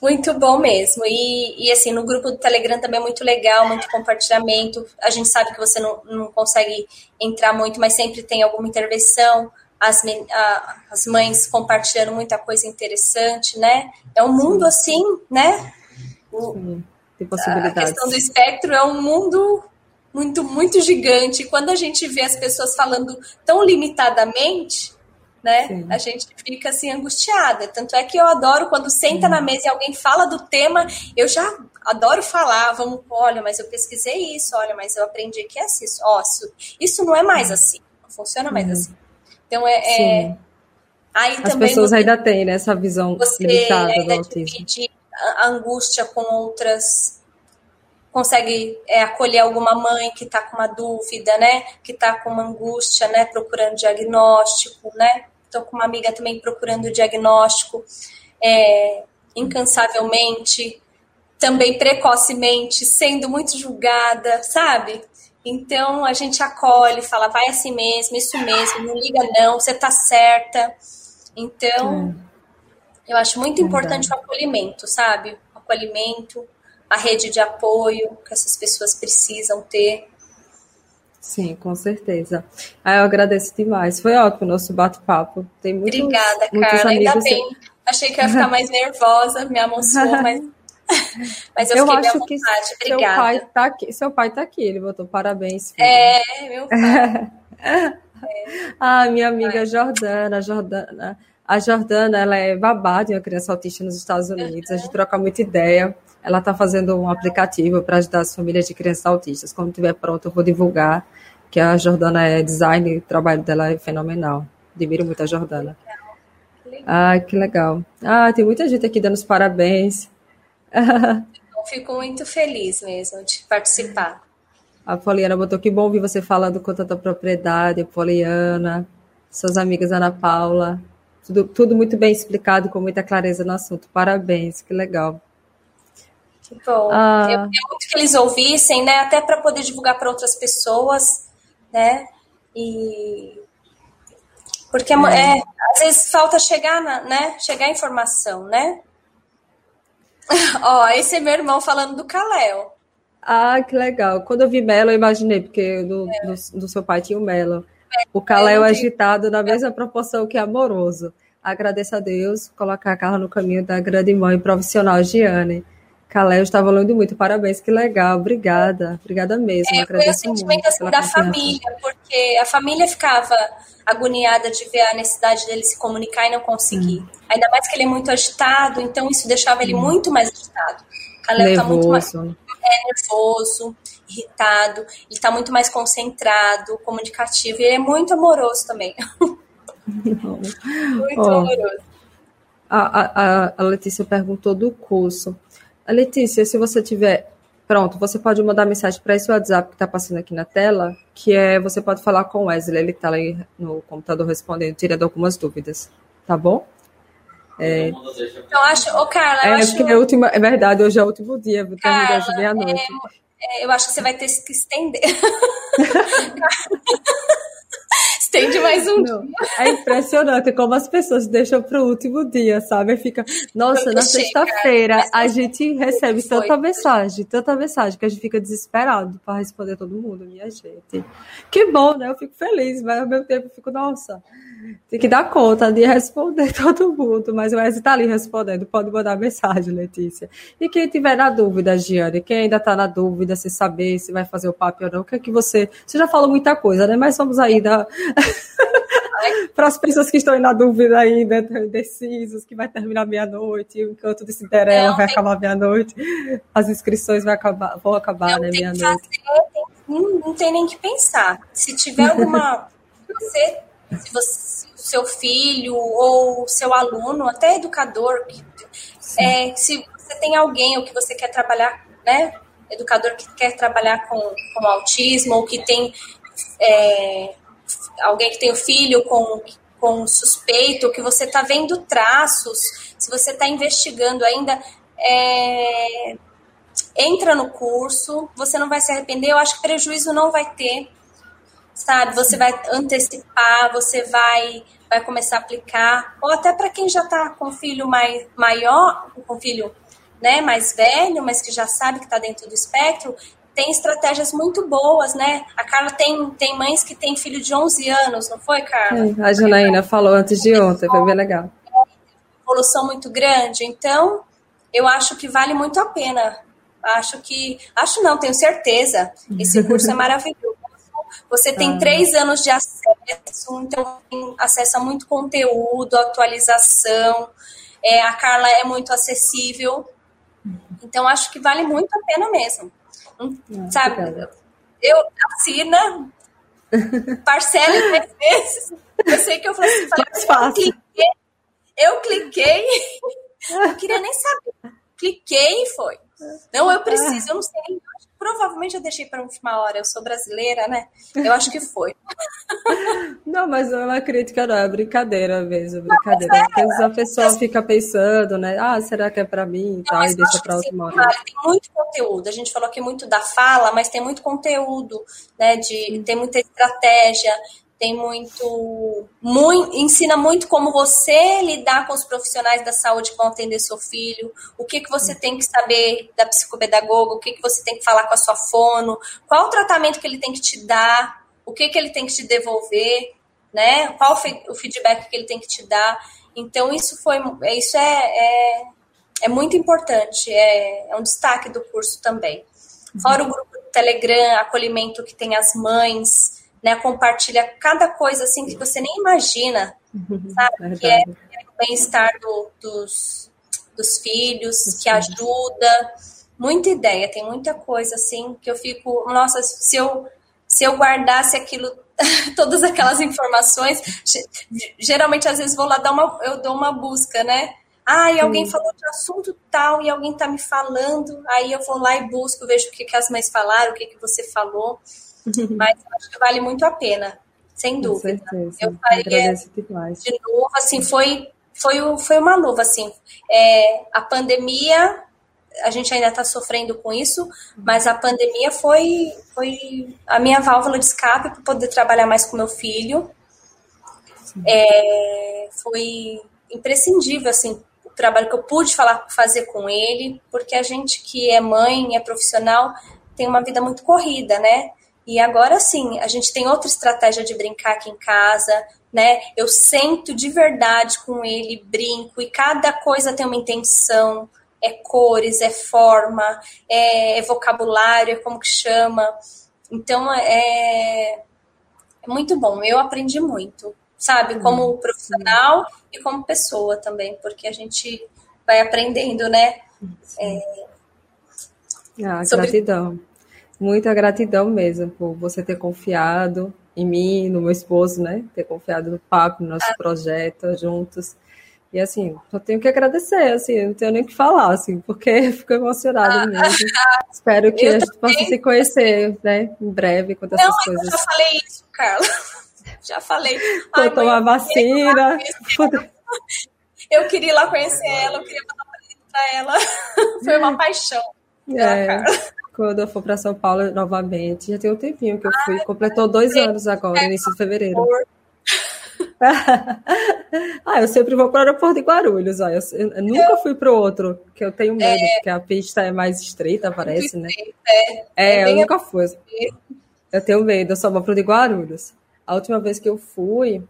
muito bom mesmo. E, e, assim, no grupo do Telegram também é muito legal, muito compartilhamento. A gente sabe que você não, não consegue entrar muito, mas sempre tem alguma intervenção. As, a, as mães compartilhando muita coisa interessante, né? É um mundo assim, né? O, Tem possibilidades. A questão do espectro é um mundo muito, muito gigante. Quando a gente vê as pessoas falando tão limitadamente, né? Sim. A gente fica assim angustiada. Tanto é que eu adoro quando senta na mesa e alguém fala do tema, eu já adoro falar, vamos, olha, mas eu pesquisei isso, olha, mas eu aprendi que é assim, ó, isso, isso não é mais assim, não funciona mais uhum. assim. Então é, é aí As também pessoas você, ainda têm né, essa visão você limitada do autismo. Angústia com outras consegue é, acolher alguma mãe que está com uma dúvida, né? Que está com uma angústia, né? Procurando diagnóstico, né? Estou com uma amiga também procurando diagnóstico é, incansavelmente, também precocemente, sendo muito julgada, sabe? Então a gente acolhe, fala, vai assim mesmo, isso mesmo, não liga não, você tá certa. Então, eu acho muito importante o acolhimento, sabe? O acolhimento, a rede de apoio que essas pessoas precisam ter. Sim, com certeza. Ah, eu agradeço demais. Foi ótimo o nosso bate-papo. Tem muitos, Obrigada, Carla. Ainda bem. Achei que ia ficar mais nervosa, me emocionou, mas Mas eu, eu acho que Obrigada. seu pai tá aqui. Seu pai tá aqui, ele botou parabéns. Filho. É, meu pai. é. Ah, minha amiga Jordana, Jordana. A Jordana, ela é babá de uma criança autista nos Estados Unidos. A gente troca muita ideia. Ela está fazendo um aplicativo para ajudar as famílias de crianças autistas. Quando estiver pronto, eu vou divulgar. Que a Jordana é design e o trabalho dela é fenomenal. Admiro muito a Jordana. Ah, que legal. Ah, tem muita gente aqui dando os parabéns. eu fico muito feliz mesmo de participar. A Poliana botou que bom ouvir você falando com tanta propriedade, Poliana, suas amigas Ana Paula. Tudo, tudo muito bem explicado, com muita clareza no assunto. Parabéns, que legal. Que bom. Ah. Eu queria muito que eles ouvissem, né? Até para poder divulgar para outras pessoas, né? E porque é. É, às vezes falta chegar, na, né? Chegar a informação, né? Ó, esse é meu irmão falando do Kalel. Ah, que legal. Quando eu vi Melo, eu imaginei, porque do, é. do, do, seu pai tinha o Melo. O Kalel é agitado na mesma proporção que amoroso. Agradeço a Deus colocar a Carla no caminho da grande mãe profissional Giane. Calé, estava lendo muito. Parabéns, que legal. Obrigada. Obrigada mesmo. É, foi o sentimento assim, da família, porque a família ficava agoniada de ver a necessidade dele se comunicar e não conseguir. Hum. Ainda mais que ele é muito agitado, então isso deixava ele hum. muito mais agitado. Calé está muito mais é, nervoso, irritado, ele está muito mais concentrado, comunicativo e ele é muito amoroso também. muito oh. amoroso. A, a, a Letícia perguntou do curso. Letícia, se você tiver. Pronto, você pode mandar mensagem para esse WhatsApp que está passando aqui na tela, que é você pode falar com o Wesley, ele está aí no computador respondendo, tirando algumas dúvidas, tá bom? É... Eu acho, ô Carla, eu é, acho... é, última, é verdade, hoje é o último dia, vou terminar de meia-noite. É, é, eu acho que você vai ter que estender. Estende mais um Não, dia. É impressionante como as pessoas deixam para o último dia, sabe? Fica, nossa, na sexta-feira a gente recebe tanta foi. mensagem, tanta mensagem que a gente fica desesperado para responder todo mundo, minha gente. Que bom, né? Eu fico feliz, mas ao mesmo tempo eu fico, nossa, tem que dar conta de responder todo mundo, mas o Wesley está ali respondendo, pode mandar mensagem, Letícia. E quem tiver na dúvida, Giane, quem ainda está na dúvida, se saber se vai fazer o papo ou não, o que é que você. Você já falou muita coisa, né? Mas somos aí da. para as pessoas que estão na dúvida ainda, indecisos, que vai terminar meia-noite, o encanto de Cinderela vai acabar meia-noite, as inscrições vai acabar, vão acabar, né, meia-noite. Não, não tem nem que pensar. Se tiver alguma. você, se você, seu filho ou seu aluno, até educador, é, se você tem alguém ou que você quer trabalhar, né? Educador que quer trabalhar com, com autismo ou que tem é, alguém que tem o filho com, com suspeito, que você está vendo traços, se você está investigando ainda, é, entra no curso, você não vai se arrepender, eu acho que prejuízo não vai ter, sabe? Você vai antecipar, você vai, vai começar a aplicar, ou até para quem já está com filho mais, maior, com filho né, mais velho, mas que já sabe que está dentro do espectro, tem estratégias muito boas, né? A Carla tem, tem mães que têm filho de 11 anos, não foi, Carla? É, a Janaína falou antes de ontem, foi bem legal. Evolução muito grande, então eu acho que vale muito a pena. Acho que, acho não, tenho certeza. Esse curso é maravilhoso. Você tem ah. três anos de acesso, então tem acesso a muito conteúdo, atualização. É, a Carla é muito acessível. Então, acho que vale muito a pena mesmo. Ah, sabe? Eu assina, parcela em três vezes. Eu sei que eu falei assim, falei, eu cliquei, eu cliquei, não queria nem saber. Cliquei e foi. Não, eu preciso, eu não sei Provavelmente eu deixei para última hora. Eu sou brasileira, né? Eu acho que foi. Não, mas não é uma crítica, não. É brincadeira mesmo. Brincadeira. Não, é, Porque às vezes a pessoa fica pensando, né? Ah, será que é para mim? E tal, e deixa para última hora. Tem muito conteúdo. A gente falou aqui muito da fala, mas tem muito conteúdo, né? De, tem muita estratégia tem muito, muito, ensina muito como você lidar com os profissionais da saúde que vão atender seu filho, o que, que você tem que saber da psicopedagoga, o que, que você tem que falar com a sua fono, qual o tratamento que ele tem que te dar, o que, que ele tem que te devolver, né? Qual o feedback que ele tem que te dar. Então, isso foi isso é, é, é muito importante, é, é um destaque do curso também. Fora o grupo do Telegram, acolhimento que tem as mães, né? Compartilha cada coisa assim que você nem imagina, uhum, sabe? que é, o bem-estar do, dos, dos filhos, que ajuda. Muita ideia, tem muita coisa assim que eu fico, nossa, se eu se eu guardasse aquilo, todas aquelas informações, geralmente às vezes vou lá dar uma, eu dou uma busca, né? Ah, e alguém falou de assunto tal e alguém tá me falando, aí eu vou lá e busco, vejo o que, que as mães falaram, o que, que você falou. Mas acho que vale muito a pena, sem dúvida. Eu faria de novo, assim, foi, foi, foi uma luva, assim. É, a pandemia, a gente ainda está sofrendo com isso, mas a pandemia foi, foi a minha válvula de escape para poder trabalhar mais com meu filho. É, foi imprescindível, assim, o trabalho que eu pude falar, fazer com ele, porque a gente que é mãe, é profissional, tem uma vida muito corrida, né? E agora sim, a gente tem outra estratégia de brincar aqui em casa, né? Eu sento de verdade com ele, brinco, e cada coisa tem uma intenção. É cores, é forma, é, é vocabulário, é como que chama. Então, é, é muito bom. Eu aprendi muito, sabe? Como uhum. profissional e como pessoa também, porque a gente vai aprendendo, né? É, ah, sobre... gratidão muita gratidão mesmo por você ter confiado em mim, no meu esposo, né? Ter confiado no papo, no nosso projeto juntos. E assim, só tenho que agradecer, assim, não tenho nem o que falar, assim, porque fico emocionada ah. mesmo. Espero que eu a gente também. possa se conhecer, né, em breve, quando essas coisas. Eu já falei isso, Carla. Já falei. Vou tomar vacina. Eu queria ir lá conhecer ela, eu queria mandar um presente pra ela. Foi uma paixão. É. Carla quando eu for para São Paulo novamente. Já tem um tempinho que eu fui, completou dois anos agora, início de fevereiro. ah, eu sempre vou para o aeroporto de Guarulhos. Ó. Eu, eu nunca fui para o outro, que eu tenho medo, é, porque a pista é mais estreita, parece, né? É, é, é eu nunca fui. Eu tenho medo, eu só vou para o de Guarulhos. A última vez que eu fui,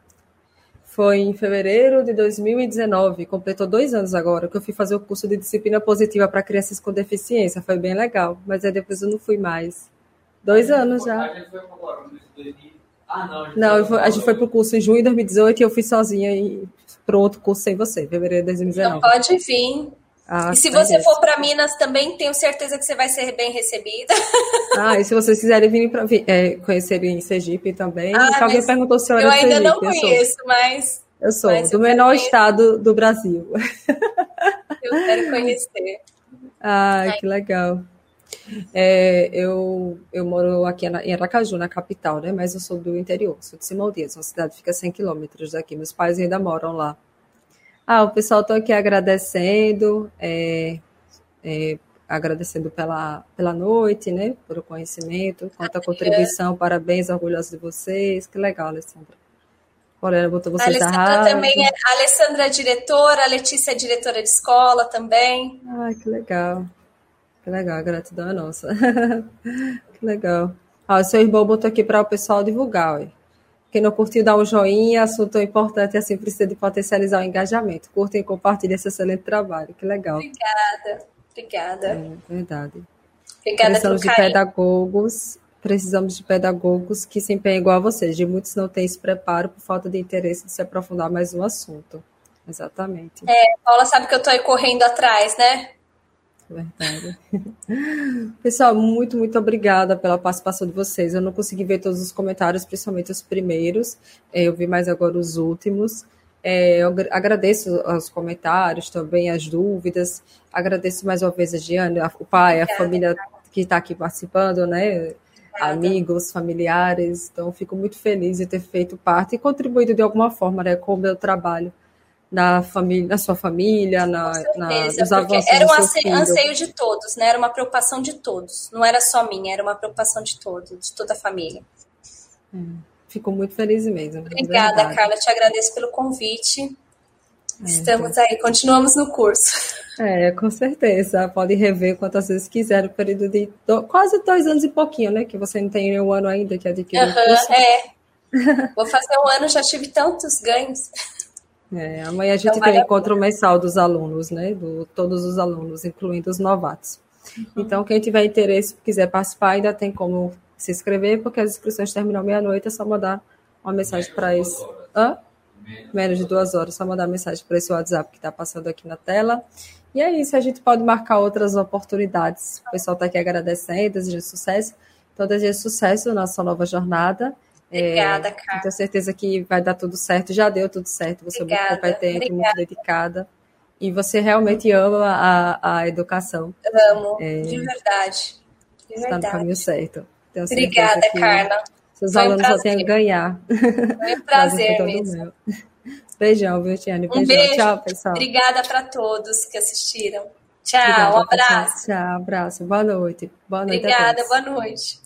foi em fevereiro de 2019, completou dois anos agora, que eu fui fazer o curso de disciplina positiva para crianças com deficiência. Foi bem legal, mas aí depois eu não fui mais. Dois anos já. A gente foi Ah, não, a gente, não, a gente foi para o curso em junho de 2018 e eu fui sozinha para outro curso sem você, fevereiro de 2019. Então pode vir. Ah, e se tá você for para Minas também, tenho certeza que você vai ser bem recebida. Ah, e se vocês quiserem vir para é, conhecer em Sergipe também. Ah, alguém perguntou se eu era Eu ainda Sergipe. não conheço, eu mas. Eu sou, mas do eu menor estado do Brasil. Eu quero conhecer. Ah, que legal. É, eu, eu moro aqui em Aracaju, na capital, né? Mas eu sou do interior, sou de Simão-Dias, uma cidade que fica a 100 quilômetros daqui. Meus pais ainda moram lá. Ah, o pessoal está aqui agradecendo, é, é, agradecendo pela, pela noite, né? Pelo conhecimento, quanta contribuição, parabéns, orgulhosos de vocês. Que legal, Alessandra. Olha, botou vocês a Alessandra também é, a Alessandra é diretora, a Letícia é diretora de escola também. Ah, que legal. Que legal, a gratidão é nossa. que legal. Ah, o seu irmão botou aqui para o pessoal divulgar, ué. Quem não curtiu, dá um joinha. Assunto importante assim precisa de potencializar o engajamento. Curtem e compartilhem esse excelente trabalho. Que legal. Obrigada. Obrigada. É verdade. Obrigada Precisamos de pedagogos precisamos de pedagogos que se empenhem igual a vocês. De muitos não têm esse preparo por falta de interesse de se aprofundar mais no assunto. Exatamente. É, Paula sabe que eu estou aí correndo atrás, né? Verdade. Pessoal, muito, muito obrigada pela participação de vocês. Eu não consegui ver todos os comentários, principalmente os primeiros. É, eu vi mais agora os últimos. É, eu agradeço os comentários também, as dúvidas. Agradeço mais uma vez a Giane, o pai, a família que está aqui participando, né? Amigos, familiares. Então, fico muito feliz de ter feito parte e contribuído de alguma forma né, com o meu trabalho na família, na sua família, na, na nos avanços Era um anseio, anseio de todos, né? Era uma preocupação de todos. Não era só minha, era uma preocupação de todos, de toda a família. É, fico muito feliz mesmo. Obrigada, Carla. Te agradeço pelo convite. É, Estamos então. aí, continuamos no curso. É, com certeza. Pode rever quantas vezes quiser, o período de do, quase dois anos e pouquinho, né? Que você não tem um ano ainda que adquiriu. Uhum, é. Vou fazer um ano, já tive tantos ganhos. É, amanhã a gente então, tem o encontro mensal dos alunos, né? Do, todos os alunos, incluindo os novatos. Uhum. Então, quem tiver interesse, quiser participar, ainda tem como se inscrever, porque as inscrições terminam meia-noite, é só mandar uma mensagem para esse. Hã? Menos de duas horas, só mandar mensagem para esse WhatsApp que está passando aqui na tela. E é isso, a gente pode marcar outras oportunidades. O pessoal está aqui agradecendo, desejando sucesso. Então, desejo sucesso na sua nova jornada. Obrigada, é, Carla. Tenho certeza que vai dar tudo certo. Já deu tudo certo. Você Obrigada. é muito competente, Obrigada. muito dedicada. E você realmente ama a, a educação. Amo, é, de verdade. De está no caminho certo. Tenho Obrigada, Carla. Seus Foi alunos um só têm a ganhar. Foi um prazer mesmo. Beijão, viu, Tiane? Um beijo. Tchau, pessoal. Obrigada para todos que assistiram. Tchau, Obrigada, um abraço. Tchau, abraço. Boa noite. Boa noite Obrigada, boa noite.